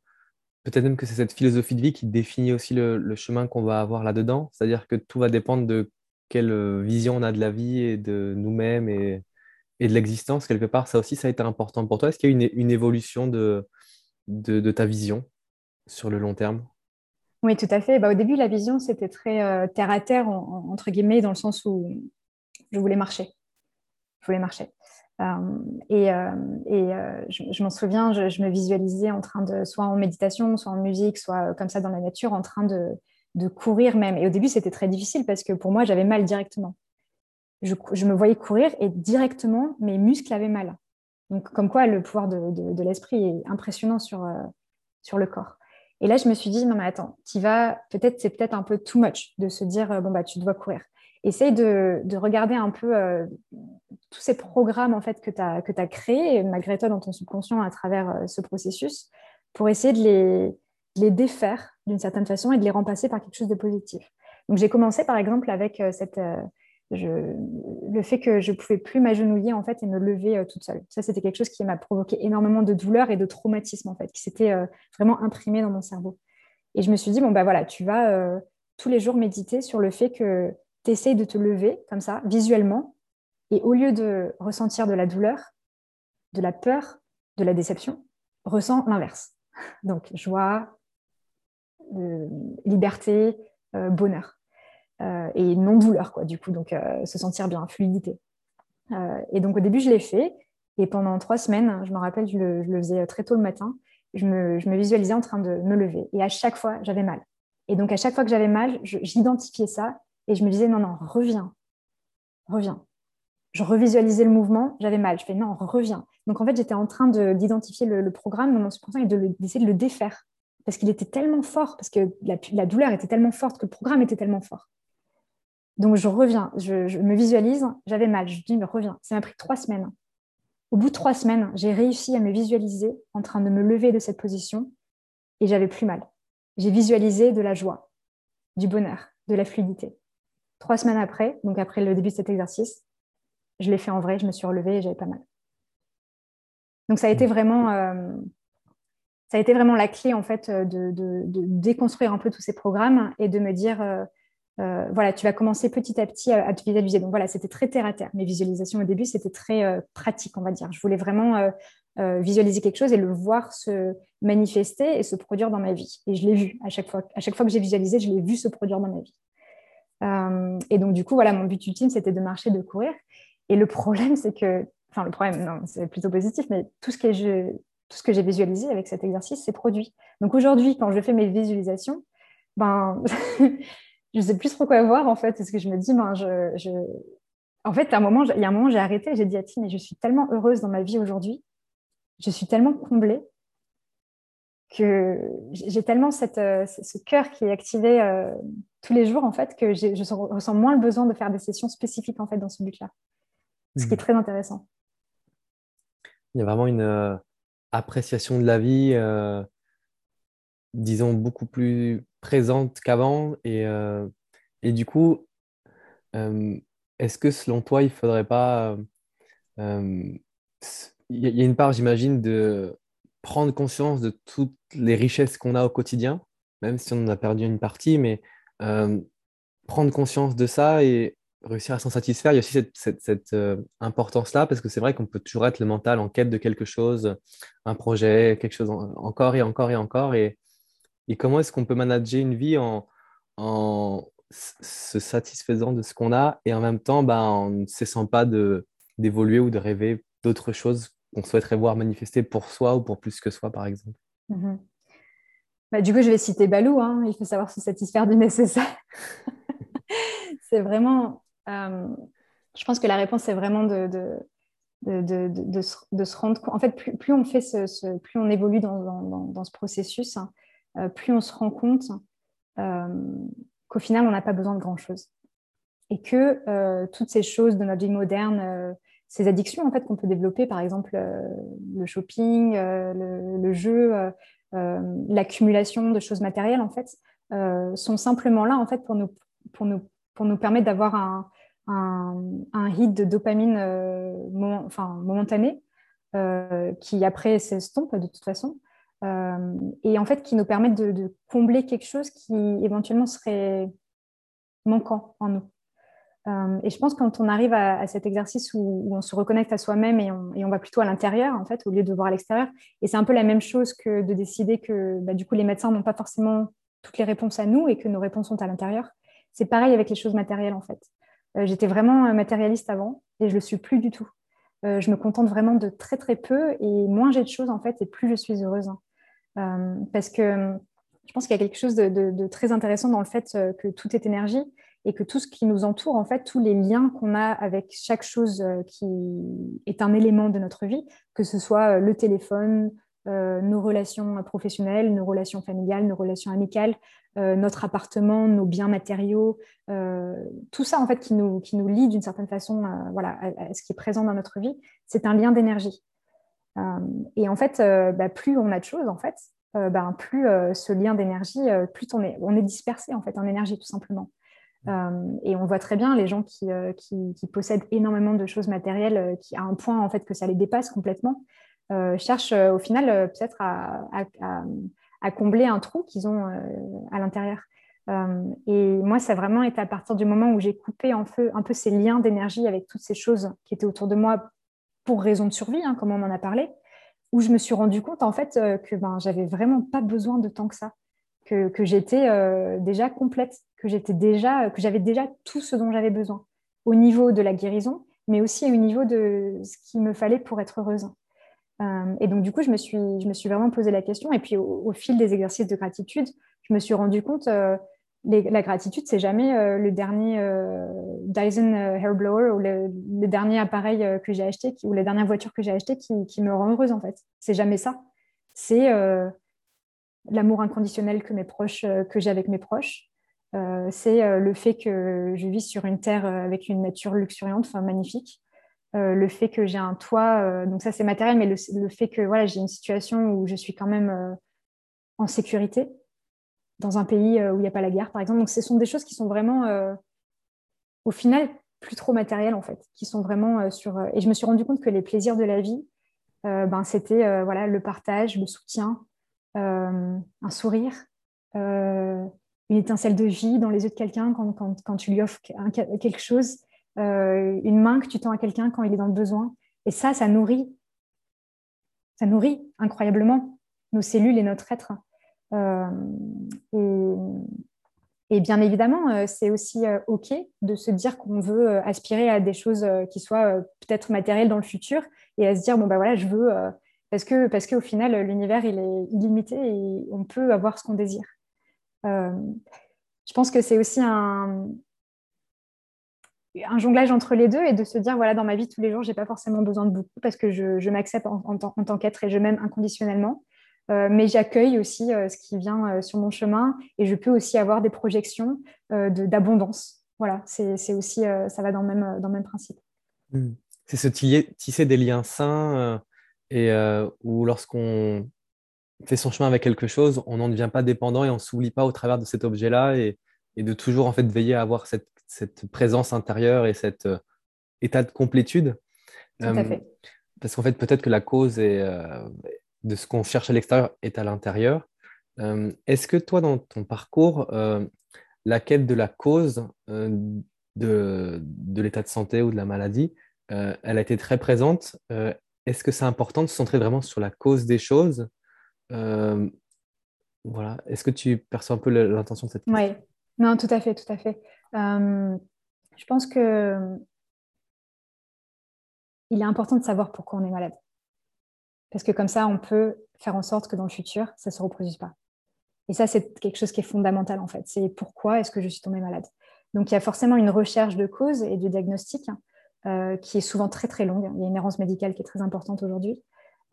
peut-être même que c'est cette philosophie de vie qui définit aussi le, chemin qu'on va avoir là-dedans, c'est-à-dire que tout va dépendre de quelle euh, vision on a de la vie et de nous-mêmes et, de l'existence, quelque part. Ça aussi, ça a été important pour toi. Est-ce qu'il y a une, une évolution de, ta vision sur le long terme? Oui, tout à fait. Bah, au début, la vision, c'était très euh, terre à terre, entre guillemets, dans le sens où je voulais marcher. Je voulais marcher. Euh, et, euh, je, m'en souviens, je, me visualisais en train de, soit en méditation, soit en musique, soit comme ça dans la nature, en train de, courir même. Et au début, c'était très difficile parce que pour moi, j'avais mal directement. Je, me voyais courir et directement, mes muscles avaient mal. Donc, comme quoi, le pouvoir de, de, de l'esprit est impressionnant sur, sur le corps. Et là, je me suis dit, non, mais attends, tu vas, peut-être, c'est peut-être un peu too much de se dire, euh, bon, bah, tu dois courir. Essaye de, regarder un peu euh, tous ces programmes en fait, que tu as, as créés, malgré toi, dans ton subconscient à travers euh, ce processus, pour essayer de les, les défaire d'une certaine façon et de les remplacer par quelque chose de positif. Donc, j'ai commencé, par exemple, avec cette le fait que je pouvais plus m'agenouiller en fait et me lever euh, toute seule. Ça, c'était quelque chose qui m'a provoqué énormément de douleur et de traumatisme en fait, qui s'était euh, vraiment imprimé dans mon cerveau. Et je me suis dit, bon, bah voilà, tu vas euh, tous les jours méditer sur le fait que tu essayes de te lever comme ça, visuellement, et au lieu de ressentir de la douleur, de la peur, de la déception, ressens l'inverse. Donc, joie, liberté, bonheur. Euh, et non-douleur, quoi, du coup, donc euh, se sentir bien, fluidité. Euh, et donc au début, je l'ai fait, et pendant trois semaines, je me rappelle, je le, faisais très tôt le matin, je me, je me, visualisais en train de me lever, et à chaque fois, j'avais mal. Et donc à chaque fois que j'avais mal, j'identifiais ça, et je me disais, non, non, reviens, reviens. Je revisualisais le mouvement, j'avais mal. Je fais, non, reviens. Donc en fait, j'étais en train d'identifier le, programme dans mon subconscient et d'essayer de, le défaire parce qu'il était tellement fort, parce que la, la, douleur était tellement forte, que le programme était tellement fort. Donc je reviens, je, me visualise, j'avais mal, je dis mais reviens. Ça m'a pris trois semaines. Au bout de trois semaines, j'ai réussi à me visualiser en train de me lever de cette position et j'avais plus mal. J'ai visualisé de la joie, du bonheur, de la fluidité. Trois semaines après, donc après le début de cet exercice, je l'ai fait en vrai, je me suis relevée et j'avais pas mal. Donc ça a été vraiment, euh, ça a été vraiment la clé en fait de, déconstruire un peu tous ces programmes et de me dire euh, voilà, tu vas commencer petit à petit à, te visualiser. Donc voilà, c'était très terre à terre. Mes visualisations au début, c'était très pratique, on va dire. Je voulais vraiment visualiser quelque chose et le voir se manifester et se produire dans ma vie. Et je l'ai vu à chaque fois. À chaque fois que j'ai visualisé, je l'ai vu se produire dans ma vie. et donc du coup, voilà, mon but ultime, c'était de marcher, de courir. Et le problème, c'est que, enfin le problème, non, c'est plutôt positif, mais tout ce que je, tout ce que j'ai visualisé avec cet exercice s'est produit. Donc aujourd'hui, quand je fais mes visualisations, ben, je ne sais plus trop quoi voir en fait, parce que je me dis, ben, je, en fait, à un moment, il y a un moment, j'ai arrêté, j'ai dit à Tim, mais je suis tellement heureuse dans ma vie aujourd'hui, je suis tellement comblée que j'ai tellement cette, euh, ce cœur qui est activé euh, tous les jours en fait que je ressens moins le besoin de faire des sessions spécifiques en fait dans ce but-là, ce qui est hmm. très intéressant. Il y a vraiment une, euh, appréciation de la vie, euh, disons, beaucoup plus présente qu'avant. Et, euh, et du coup, euh, est-ce que selon toi, il faudrait pas... Il y, a une part, j'imagine, de prendre conscience de toutes les richesses qu'on a au quotidien, même si on en a perdu une partie, mais prendre conscience de ça et réussir à s'en satisfaire. Il y a aussi cette, euh, importance-là, parce que c'est vrai qu'on peut toujours être le mental en quête de quelque chose, un projet, quelque chose encore et encore et encore. Et, et comment est-ce qu'on peut manager une vie en, en se satisfaisant de ce qu'on a et en même temps ben, en ne cessant pas d'évoluer ou de rêver d'autres choses qu'on souhaiterait voir manifester pour soi ou pour plus que soi, par exemple? Mm-hmm. bah, Du coup, je vais citer Balou. Hein. Il faut savoir se satisfaire du nécessaire. c'est vraiment euh, je pense que la réponse, c'est vraiment de, de, de, de, se rendre compte. En fait, plus, on fait ce, plus on évolue dans, dans, ce processus, hein, plus on se rend compte euh, qu'au final, on n'a pas besoin de grand-chose. Et que toutes ces choses de notre vie moderne, ces addictions en fait qu'on peut développer, par exemple le shopping, le, jeu, l'accumulation de choses matérielles, en fait, sont simplement là en fait pour nous, pour nous, pour nous permettre d'avoir un, un, hit de dopamine euh, enfin, momentané euh, qui après s'estompe de toute façon. Euh, et en fait qui nous permettent de, combler quelque chose qui éventuellement serait manquant en nous. et je pense que quand on arrive à, cet exercice où, on se reconnecte à soi-même et on, va plutôt à l'intérieur, en fait, au lieu de voir à l'extérieur, et c'est un peu la même chose que de décider que bah, du coup les médecins n'ont pas forcément toutes les réponses à nous et que nos réponses sont à l'intérieur. C'est pareil avec les choses matérielles en fait. Euh, j'étais vraiment matérialiste avant et je le suis plus du tout. Euh, je me contente vraiment de très très peu et moins j'ai de choses en fait et plus je suis heureuse. Hein. Euh, parce que je pense qu'il y a quelque chose de, très intéressant dans le fait que tout est énergie et que tout ce qui nous entoure, en fait, tous les liens qu'on a avec chaque chose qui est un élément de notre vie, que ce soit le téléphone, nos relations professionnelles, nos relations familiales, nos relations amicales, euh, notre appartement, nos biens matériaux, euh, tout ça en fait qui nous, qui nous lie d'une certaine façon euh, voilà, à, ce qui est présent dans notre vie, c'est un lien d'énergie. Et en fait, bah, plus on a de choses, en fait, bah, plus ce lien d'énergie, plus on est, on est dispersé en fait en énergie tout simplement. et on voit très bien les gens qui, qui, possèdent énormément de choses matérielles, qui à un point en fait que ça les dépasse complètement, cherchent au final peut-être à, à combler un trou qu'ils ont euh, à l'intérieur. Euh, et moi, ça a vraiment été à partir du moment où j'ai coupé en feu un peu ces liens d'énergie avec toutes ces choses qui étaient autour de moi pour raison de survie, hein, comme on en a parlé, où je me suis rendu compte en fait euh, que ben, j'avais vraiment pas besoin de tant que ça, que, que j'étais déjà complète, que j'étais déjà, que j'avais déjà tout ce dont j'avais besoin au niveau de la guérison, mais aussi au niveau de ce qu'il me fallait pour être heureuse. Euh, et donc, du coup, je me, suis, je me suis vraiment posé la question. Et puis, au, fil des exercices de gratitude, je me suis rendu compte, euh, la gratitude, c'est jamais euh, le dernier Dyson Hair Blower ou le, dernier appareil que j'ai acheté ou la dernière voiture que j'ai achetée qui, qui, me rend heureuse, en fait. C'est jamais ça. C'est l'amour inconditionnel que, mes que j'ai avec mes proches. c'est le fait que je vis sur une terre avec une nature luxuriante, enfin magnifique. Euh, le fait que j'ai un toit, euh, donc ça c'est matériel, mais le, fait que voilà, j'ai une situation où je suis quand même euh, en sécurité dans un pays où il n'y a pas la guerre, par exemple. Donc ce sont des choses qui sont vraiment, au final, plus trop matérielles en fait, qui sont vraiment sur. et je me suis rendu compte que les plaisirs de la vie, ben, c'était voilà, le partage, le soutien, un sourire, une étincelle de vie dans les yeux de quelqu'un quand, tu lui offres quelque chose, une main que tu tends à quelqu'un quand il est dans le besoin. Et ça, ça nourrit, ça nourrit incroyablement nos cellules et notre être. Et, et bien évidemment, euh, c'est aussi euh, OK de se dire qu'on veut euh, aspirer à des choses qui soient peut-être matérielles dans le futur et à se dire, bon, bah voilà, je veux, parce qu'au parce qu'au final, l'univers, il est illimité et on peut avoir ce qu'on désire. je pense que c'est aussi un, jonglage entre les deux et de se dire, voilà, dans ma vie tous les jours, je n'ai pas forcément besoin de beaucoup parce que je, m'accepte en, tant qu'être et je m'aime inconditionnellement. Euh, mais j'accueille aussi euh, ce qui vient euh, sur mon chemin et je peux aussi avoir des projections d'abondance. Voilà, c'est aussi, ça va dans le même, dans le même principe. Hmm. C'est ce tisser des liens sains et où lorsqu'on fait son chemin avec quelque chose, on n'en devient pas dépendant et on ne s'oublie pas au travers de cet objet-là et, et, de toujours en fait veiller à avoir cette, cette présence intérieure et cet état de complétude. Tout à fait. Parce qu'en fait, peut-être que la cause est, de ce qu'on cherche à l'extérieur est à l'intérieur. Euh, est-ce que toi, dans ton parcours, euh, la quête de la cause euh, de, de l'état de santé ou de la maladie, elle a été très présente. Est-ce que c'est important de se centrer vraiment sur la cause des choses voilà. Est-ce que tu perçois un peu l'intention de cette question? Oui, non, tout à fait, tout à fait. je pense que il est important de savoir pourquoi on est malade. Parce que comme ça, on peut faire en sorte que dans le futur, ça ne se reproduise pas. Et ça, c'est quelque chose qui est fondamental en fait. C'est pourquoi est-ce que je suis tombée malade? Donc il y a forcément une recherche de cause et de diagnostic euh, qui est souvent très très longue. Il y a une errance médicale qui est très importante aujourd'hui.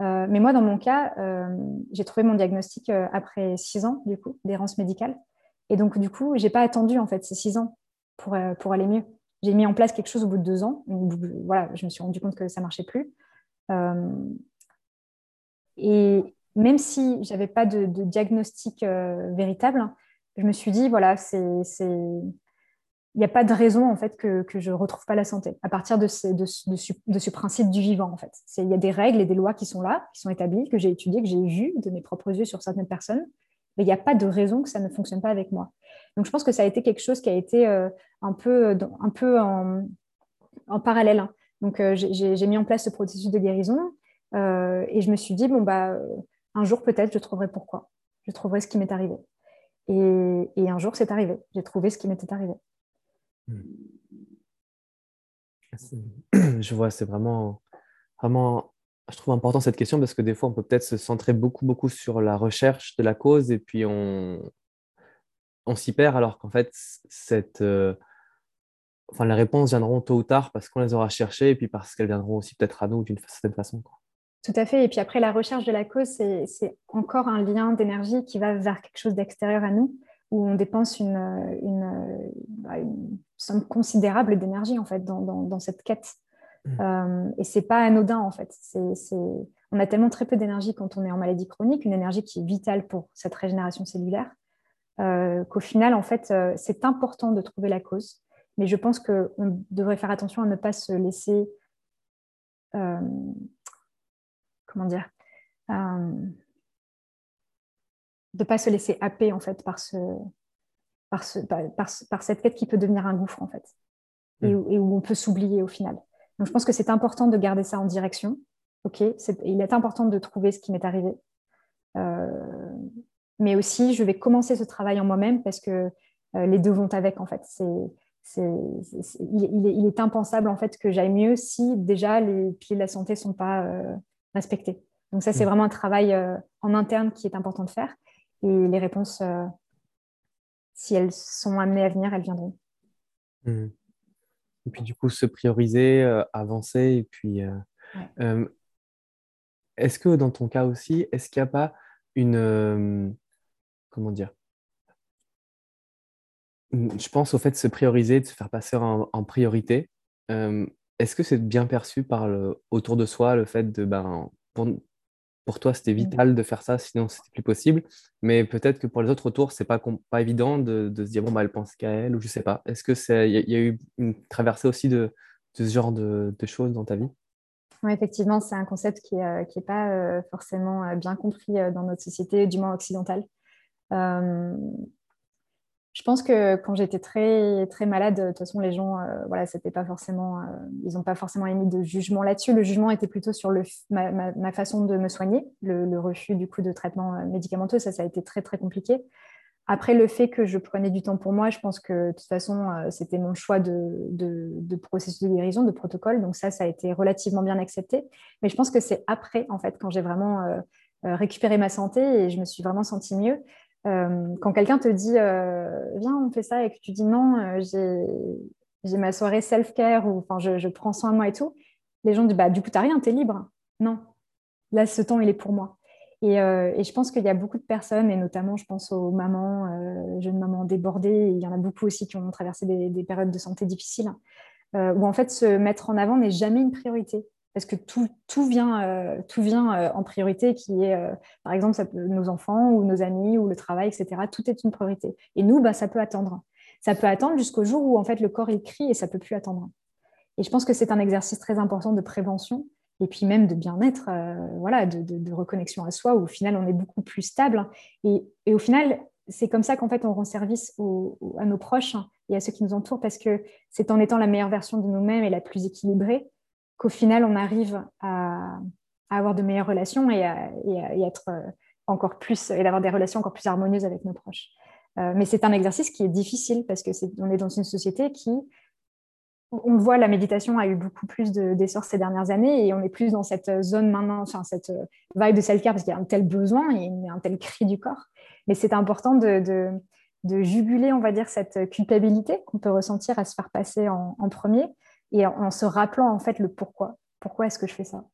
Euh, mais moi, dans mon cas, euh, j'ai trouvé mon diagnostic après six ans du coup d'errance médicale. Et donc du coup, j'ai pas attendu en fait ces six ans pour, pour aller mieux. J'ai mis en place quelque chose au bout de deux ans. voilà, je me suis rendu compte que ça marchait plus. Et même si j'avais pas de, diagnostic euh, véritable, je me suis dit, voilà, c'est, il n'y a pas de raison en fait que, que je ne retrouve pas la santé à partir de ce, de, de, ce principe du vivant en fait. Il y a des règles et des lois qui sont là, qui sont établies, que j'ai étudiées, que j'ai vues de mes propres yeux sur certaines personnes, mais il n'y a pas de raison que ça ne fonctionne pas avec moi. Donc je pense que ça a été quelque chose qui a été euh, un peu, un peu en, en parallèle. Hein. Donc euh, j'ai mis en place ce processus de guérison euh, et je me suis dit, bon, bah, euh, un jour peut-être, je trouverai pourquoi. Je trouverai ce qui m'est arrivé. Et, et, un jour, c'est arrivé. J'ai trouvé ce qui m'était arrivé. Hmm. Je vois, c'est vraiment, vraiment, je trouve important cette question parce que des fois, on peut peut-être se centrer beaucoup, beaucoup sur la recherche de la cause et puis on, on s'y perd alors qu'en fait, cette, euh, enfin, les réponses viendront tôt ou tard parce qu'on les aura cherchées et puis parce qu'elles viendront aussi peut-être à nous d'une certaine façon. Tout à fait. Et puis après, la recherche de la cause, c'est encore un lien d'énergie qui va vers quelque chose d'extérieur à nous, où on dépense une, une, bah, somme considérable d'énergie en fait dans, dans, cette quête. Mmh. Euh, et c'est pas anodin en fait. On a tellement très peu d'énergie quand on est en maladie chronique, une énergie qui est vitale pour cette régénération cellulaire, euh, qu'au final, en fait, euh, c'est important de trouver la cause. Mais je pense qu'on devrait faire attention à ne pas se laisser euh, comment dire, euh, de ne pas se laisser happer en fait par, ce, par, ce, par, cette quête qui peut devenir un gouffre en fait, et, mm. où, on peut s'oublier au final. Donc je pense que c'est important de garder ça en direction. Ok, il est important de trouver ce qui m'est arrivé, euh, mais aussi je vais commencer ce travail en moi-même parce que euh, les deux vont avec en fait. C'est il, est, il, est, impensable en fait que j'aille mieux si déjà les pieds de la santé sont pas respecter. Donc ça, c'est mm. vraiment un travail euh, en interne qui est important de faire. Et les réponses, euh, si elles sont amenées à venir, elles viendront. Mm. Et puis du coup, se prioriser, euh, avancer. Et puis, est-ce que dans ton cas aussi, est-ce qu'il n'y a pas une... comment dire Je pense au fait de se prioriser, de se faire passer en, en priorité. Est-ce que c'est bien perçu par le, autour de soi le fait de ben, pour, toi c'était mmh. vital de faire ça, sinon c'était plus possible, mais peut-être que pour les autres autour c'est pas pas évident de, se dire bon bah elle pense qu'à elle ou je sais pas. Est-ce que c'est il y, a eu une traversée aussi de, ce genre de, choses dans ta vie? Oui, effectivement, c'est un concept qui n'est euh, pas euh, forcément euh, bien compris dans notre société, du moins occidentale. Je pense que quand j'étais très très malade, de toute façon les gens, euh, voilà, c'était pas forcément, euh, ils n'ont pas forcément émis de jugement là-dessus. Le jugement était plutôt sur le, ma, façon de me soigner, le, refus du coup de traitement euh, médicamenteux. Ça, ça a été très très compliqué. Après, le fait que je prenais du temps pour moi, je pense que de toute façon, c'était mon choix de, de, processus de guérison, de protocole. Donc ça, ça a été relativement bien accepté. Mais je pense que c'est après, en fait, quand j'ai vraiment récupéré ma santé et je me suis vraiment sentie mieux, euh, quand quelqu'un te dit euh, viens, on fait ça et que tu dis non, euh, j'ai ma soirée self-care ou enfin, je, prends soin de moi et tout, les gens disent bah, du coup, tu n'as rien, tu es libre. Non, là, ce temps, il est pour moi. Et, je pense qu'il y a beaucoup de personnes, et notamment, je pense aux mamans, jeunes mamans débordées, il y en a beaucoup aussi qui ont traversé des, des périodes de santé difficiles, où en fait, se mettre en avant n'est jamais une priorité parce que tout, tout vient, euh, tout vient euh, en priorité, qui est, euh, par exemple, nos enfants ou nos amis ou le travail, etc. Tout est une priorité. Et nous, bah, ça peut attendre. Ça peut attendre jusqu'au jour où, en fait, le corps, il crie et ça peut plus attendre. Et je pense que c'est un exercice très important de prévention et puis même de bien-être, voilà, de, de, reconnexion à soi, où au final, on est beaucoup plus stable. Et, et au final, c'est comme ça qu'en fait, on rend service à nos proches et à ceux qui nous entourent, parce que c'est en étant la meilleure version de nous-mêmes et la plus équilibrée qu'au final, on arrive à, avoir de meilleures relations et à, être euh, encore plus, et d'avoir des relations encore plus harmonieuses avec nos proches. Euh, mais c'est un exercice qui est difficile parce que est, on est dans une société qui, on voit, la méditation a eu beaucoup plus d'essor ces dernières années et on est plus dans cette zone maintenant, enfin cette euh, vibe de self-care parce qu'il y a un tel besoin et un tel cri du corps. Mais c'est important de, de, juguler, on va dire, cette culpabilité qu'on peut ressentir à se faire passer en premier et en, se rappelant en fait le pourquoi. Pourquoi est-ce que je fais ça?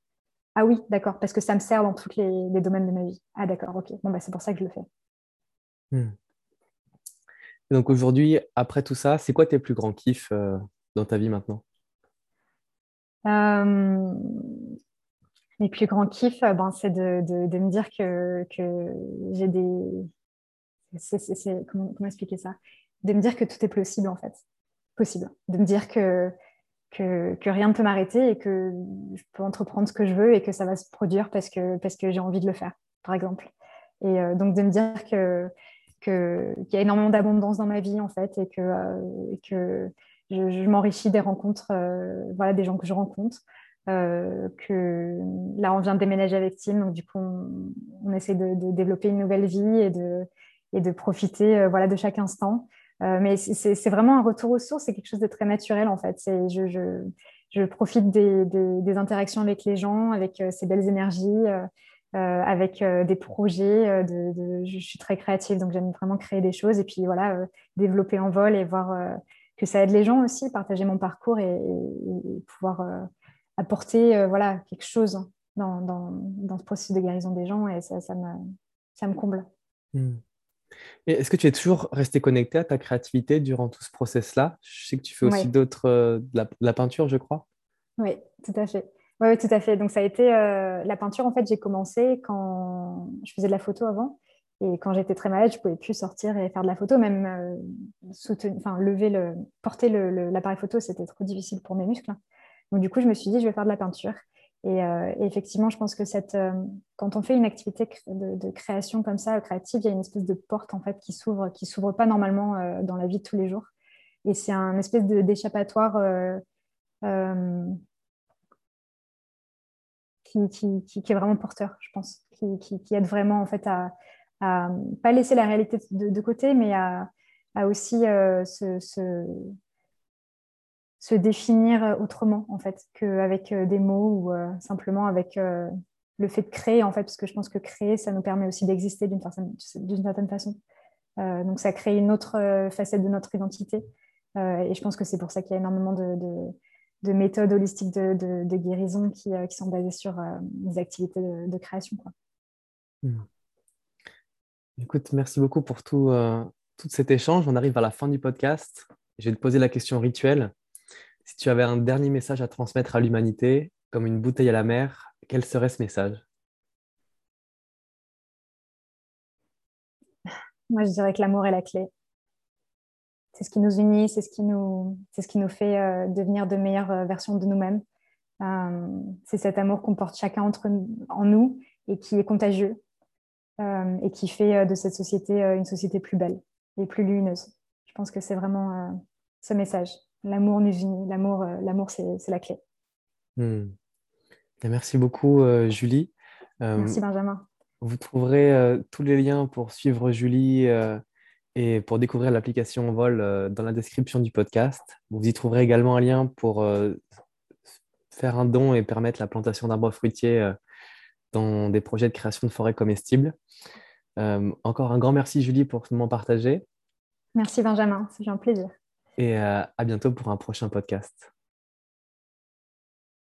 Ah oui, d'accord, parce que ça me sert dans tous les, domaines de ma vie. Ah d'accord, ok. Bon, bah, c'est pour ça que je le fais. Hmm. Donc aujourd'hui, après tout ça, c'est quoi tes plus grands kiffs euh, dans ta vie maintenant? Euh, Mes plus grands kiffs, euh, ben, c'est de, de, me dire que, que j'ai des... Comment, comment expliquer ça? De me dire que tout est possible en fait. Possible. De me dire que que, rien ne peut m'arrêter et que je peux entreprendre ce que je veux et que ça va se produire parce que, parce que j'ai envie de le faire, par exemple. Et euh, donc de me dire que qu'il y a énormément d'abondance dans ma vie en fait et que, euh, que je, m'enrichis des rencontres, euh, voilà, des gens que je rencontre. que là on vient de déménager avec Tim, donc du coup on, essaie de, développer une nouvelle vie et de, et de profiter voilà, de chaque instant. Euh, mais c'est vraiment un retour aux sources, c'est quelque chose de très naturel en fait. Je, profite des, interactions avec les gens, avec euh, ces belles énergies, euh, avec des projets. Je suis très créative, donc j'aime vraiment créer des choses et puis voilà, développer en vol et voir que ça aide les gens aussi, partager mon parcours et, pouvoir apporter voilà, quelque chose dans, ce processus de guérison des gens et ça, me, comble. Mmh est-ce que tu es toujours resté connecté à ta créativité durant tout ce process-là? Je sais que tu fais aussi d'autres, euh, de, la, peinture, je crois. Oui, tout à fait. Oui, tout à fait. Donc, ça a été euh, la peinture. En fait, j'ai commencé quand je faisais de la photo avant. Et quand j'étais très malade, je ne pouvais plus sortir et faire de la photo, même euh, enfin, lever le, porter l'appareil photo, c'était trop difficile pour mes muscles. Donc, du coup, je me suis dit, je vais faire de la peinture. Euh, et, effectivement, je pense que cette, euh, quand on fait une activité de, création comme ça, créative, il y a une espèce de porte en fait qui s'ouvre, qui s'ouvre pas normalement euh, dans la vie de tous les jours. Et c'est un espèce d'échappatoire qui, est vraiment porteur, je pense, qui, aide vraiment en fait à, à pas laisser la réalité de, côté, mais à, aussi se se définir autrement en fait qu'avec euh, des mots ou euh, simplement avec euh, le fait de créer en fait parce que je pense que créer ça nous permet aussi d'exister d'une certaine, façon donc ça crée une autre facette de notre identité et je pense que c'est pour ça qu'il y a énormément de, méthodes holistiques de, guérison qui, sont basées sur des activités de, création quoi. Hmm. Écoute, merci beaucoup pour tout, tout cet échange. On arrive à la fin du podcast. Je vais te poser la question rituelle. Si tu avais un dernier message à transmettre à l'humanité, comme une bouteille à la mer, quel serait ce message? Moi, je dirais que l'amour est la clé. C'est ce qui nous unit, c'est ce qui nous, fait euh, devenir de meilleures euh, versions de nous-mêmes. Euh, c'est cet amour qu'on porte chacun entre, en nous et qui est contagieux et qui fait de cette société une société plus belle et plus lumineuse. Je pense que c'est vraiment ce message. L'amour nous unit. L'amour, l'amour c'est la clé. Hmm. Merci beaucoup, Julie. Merci, Benjamin. Vous trouverez tous les liens pour suivre Julie et pour découvrir l'application Vol dans la description du podcast. Vous y trouverez également un lien pour faire un don et permettre la plantation d'arbres fruitiers dans des projets de création de forêts comestibles. encore un grand merci, Julie, pour ce moment partagé. Merci, Benjamin. C'est un plaisir. Et à bientôt pour un prochain podcast.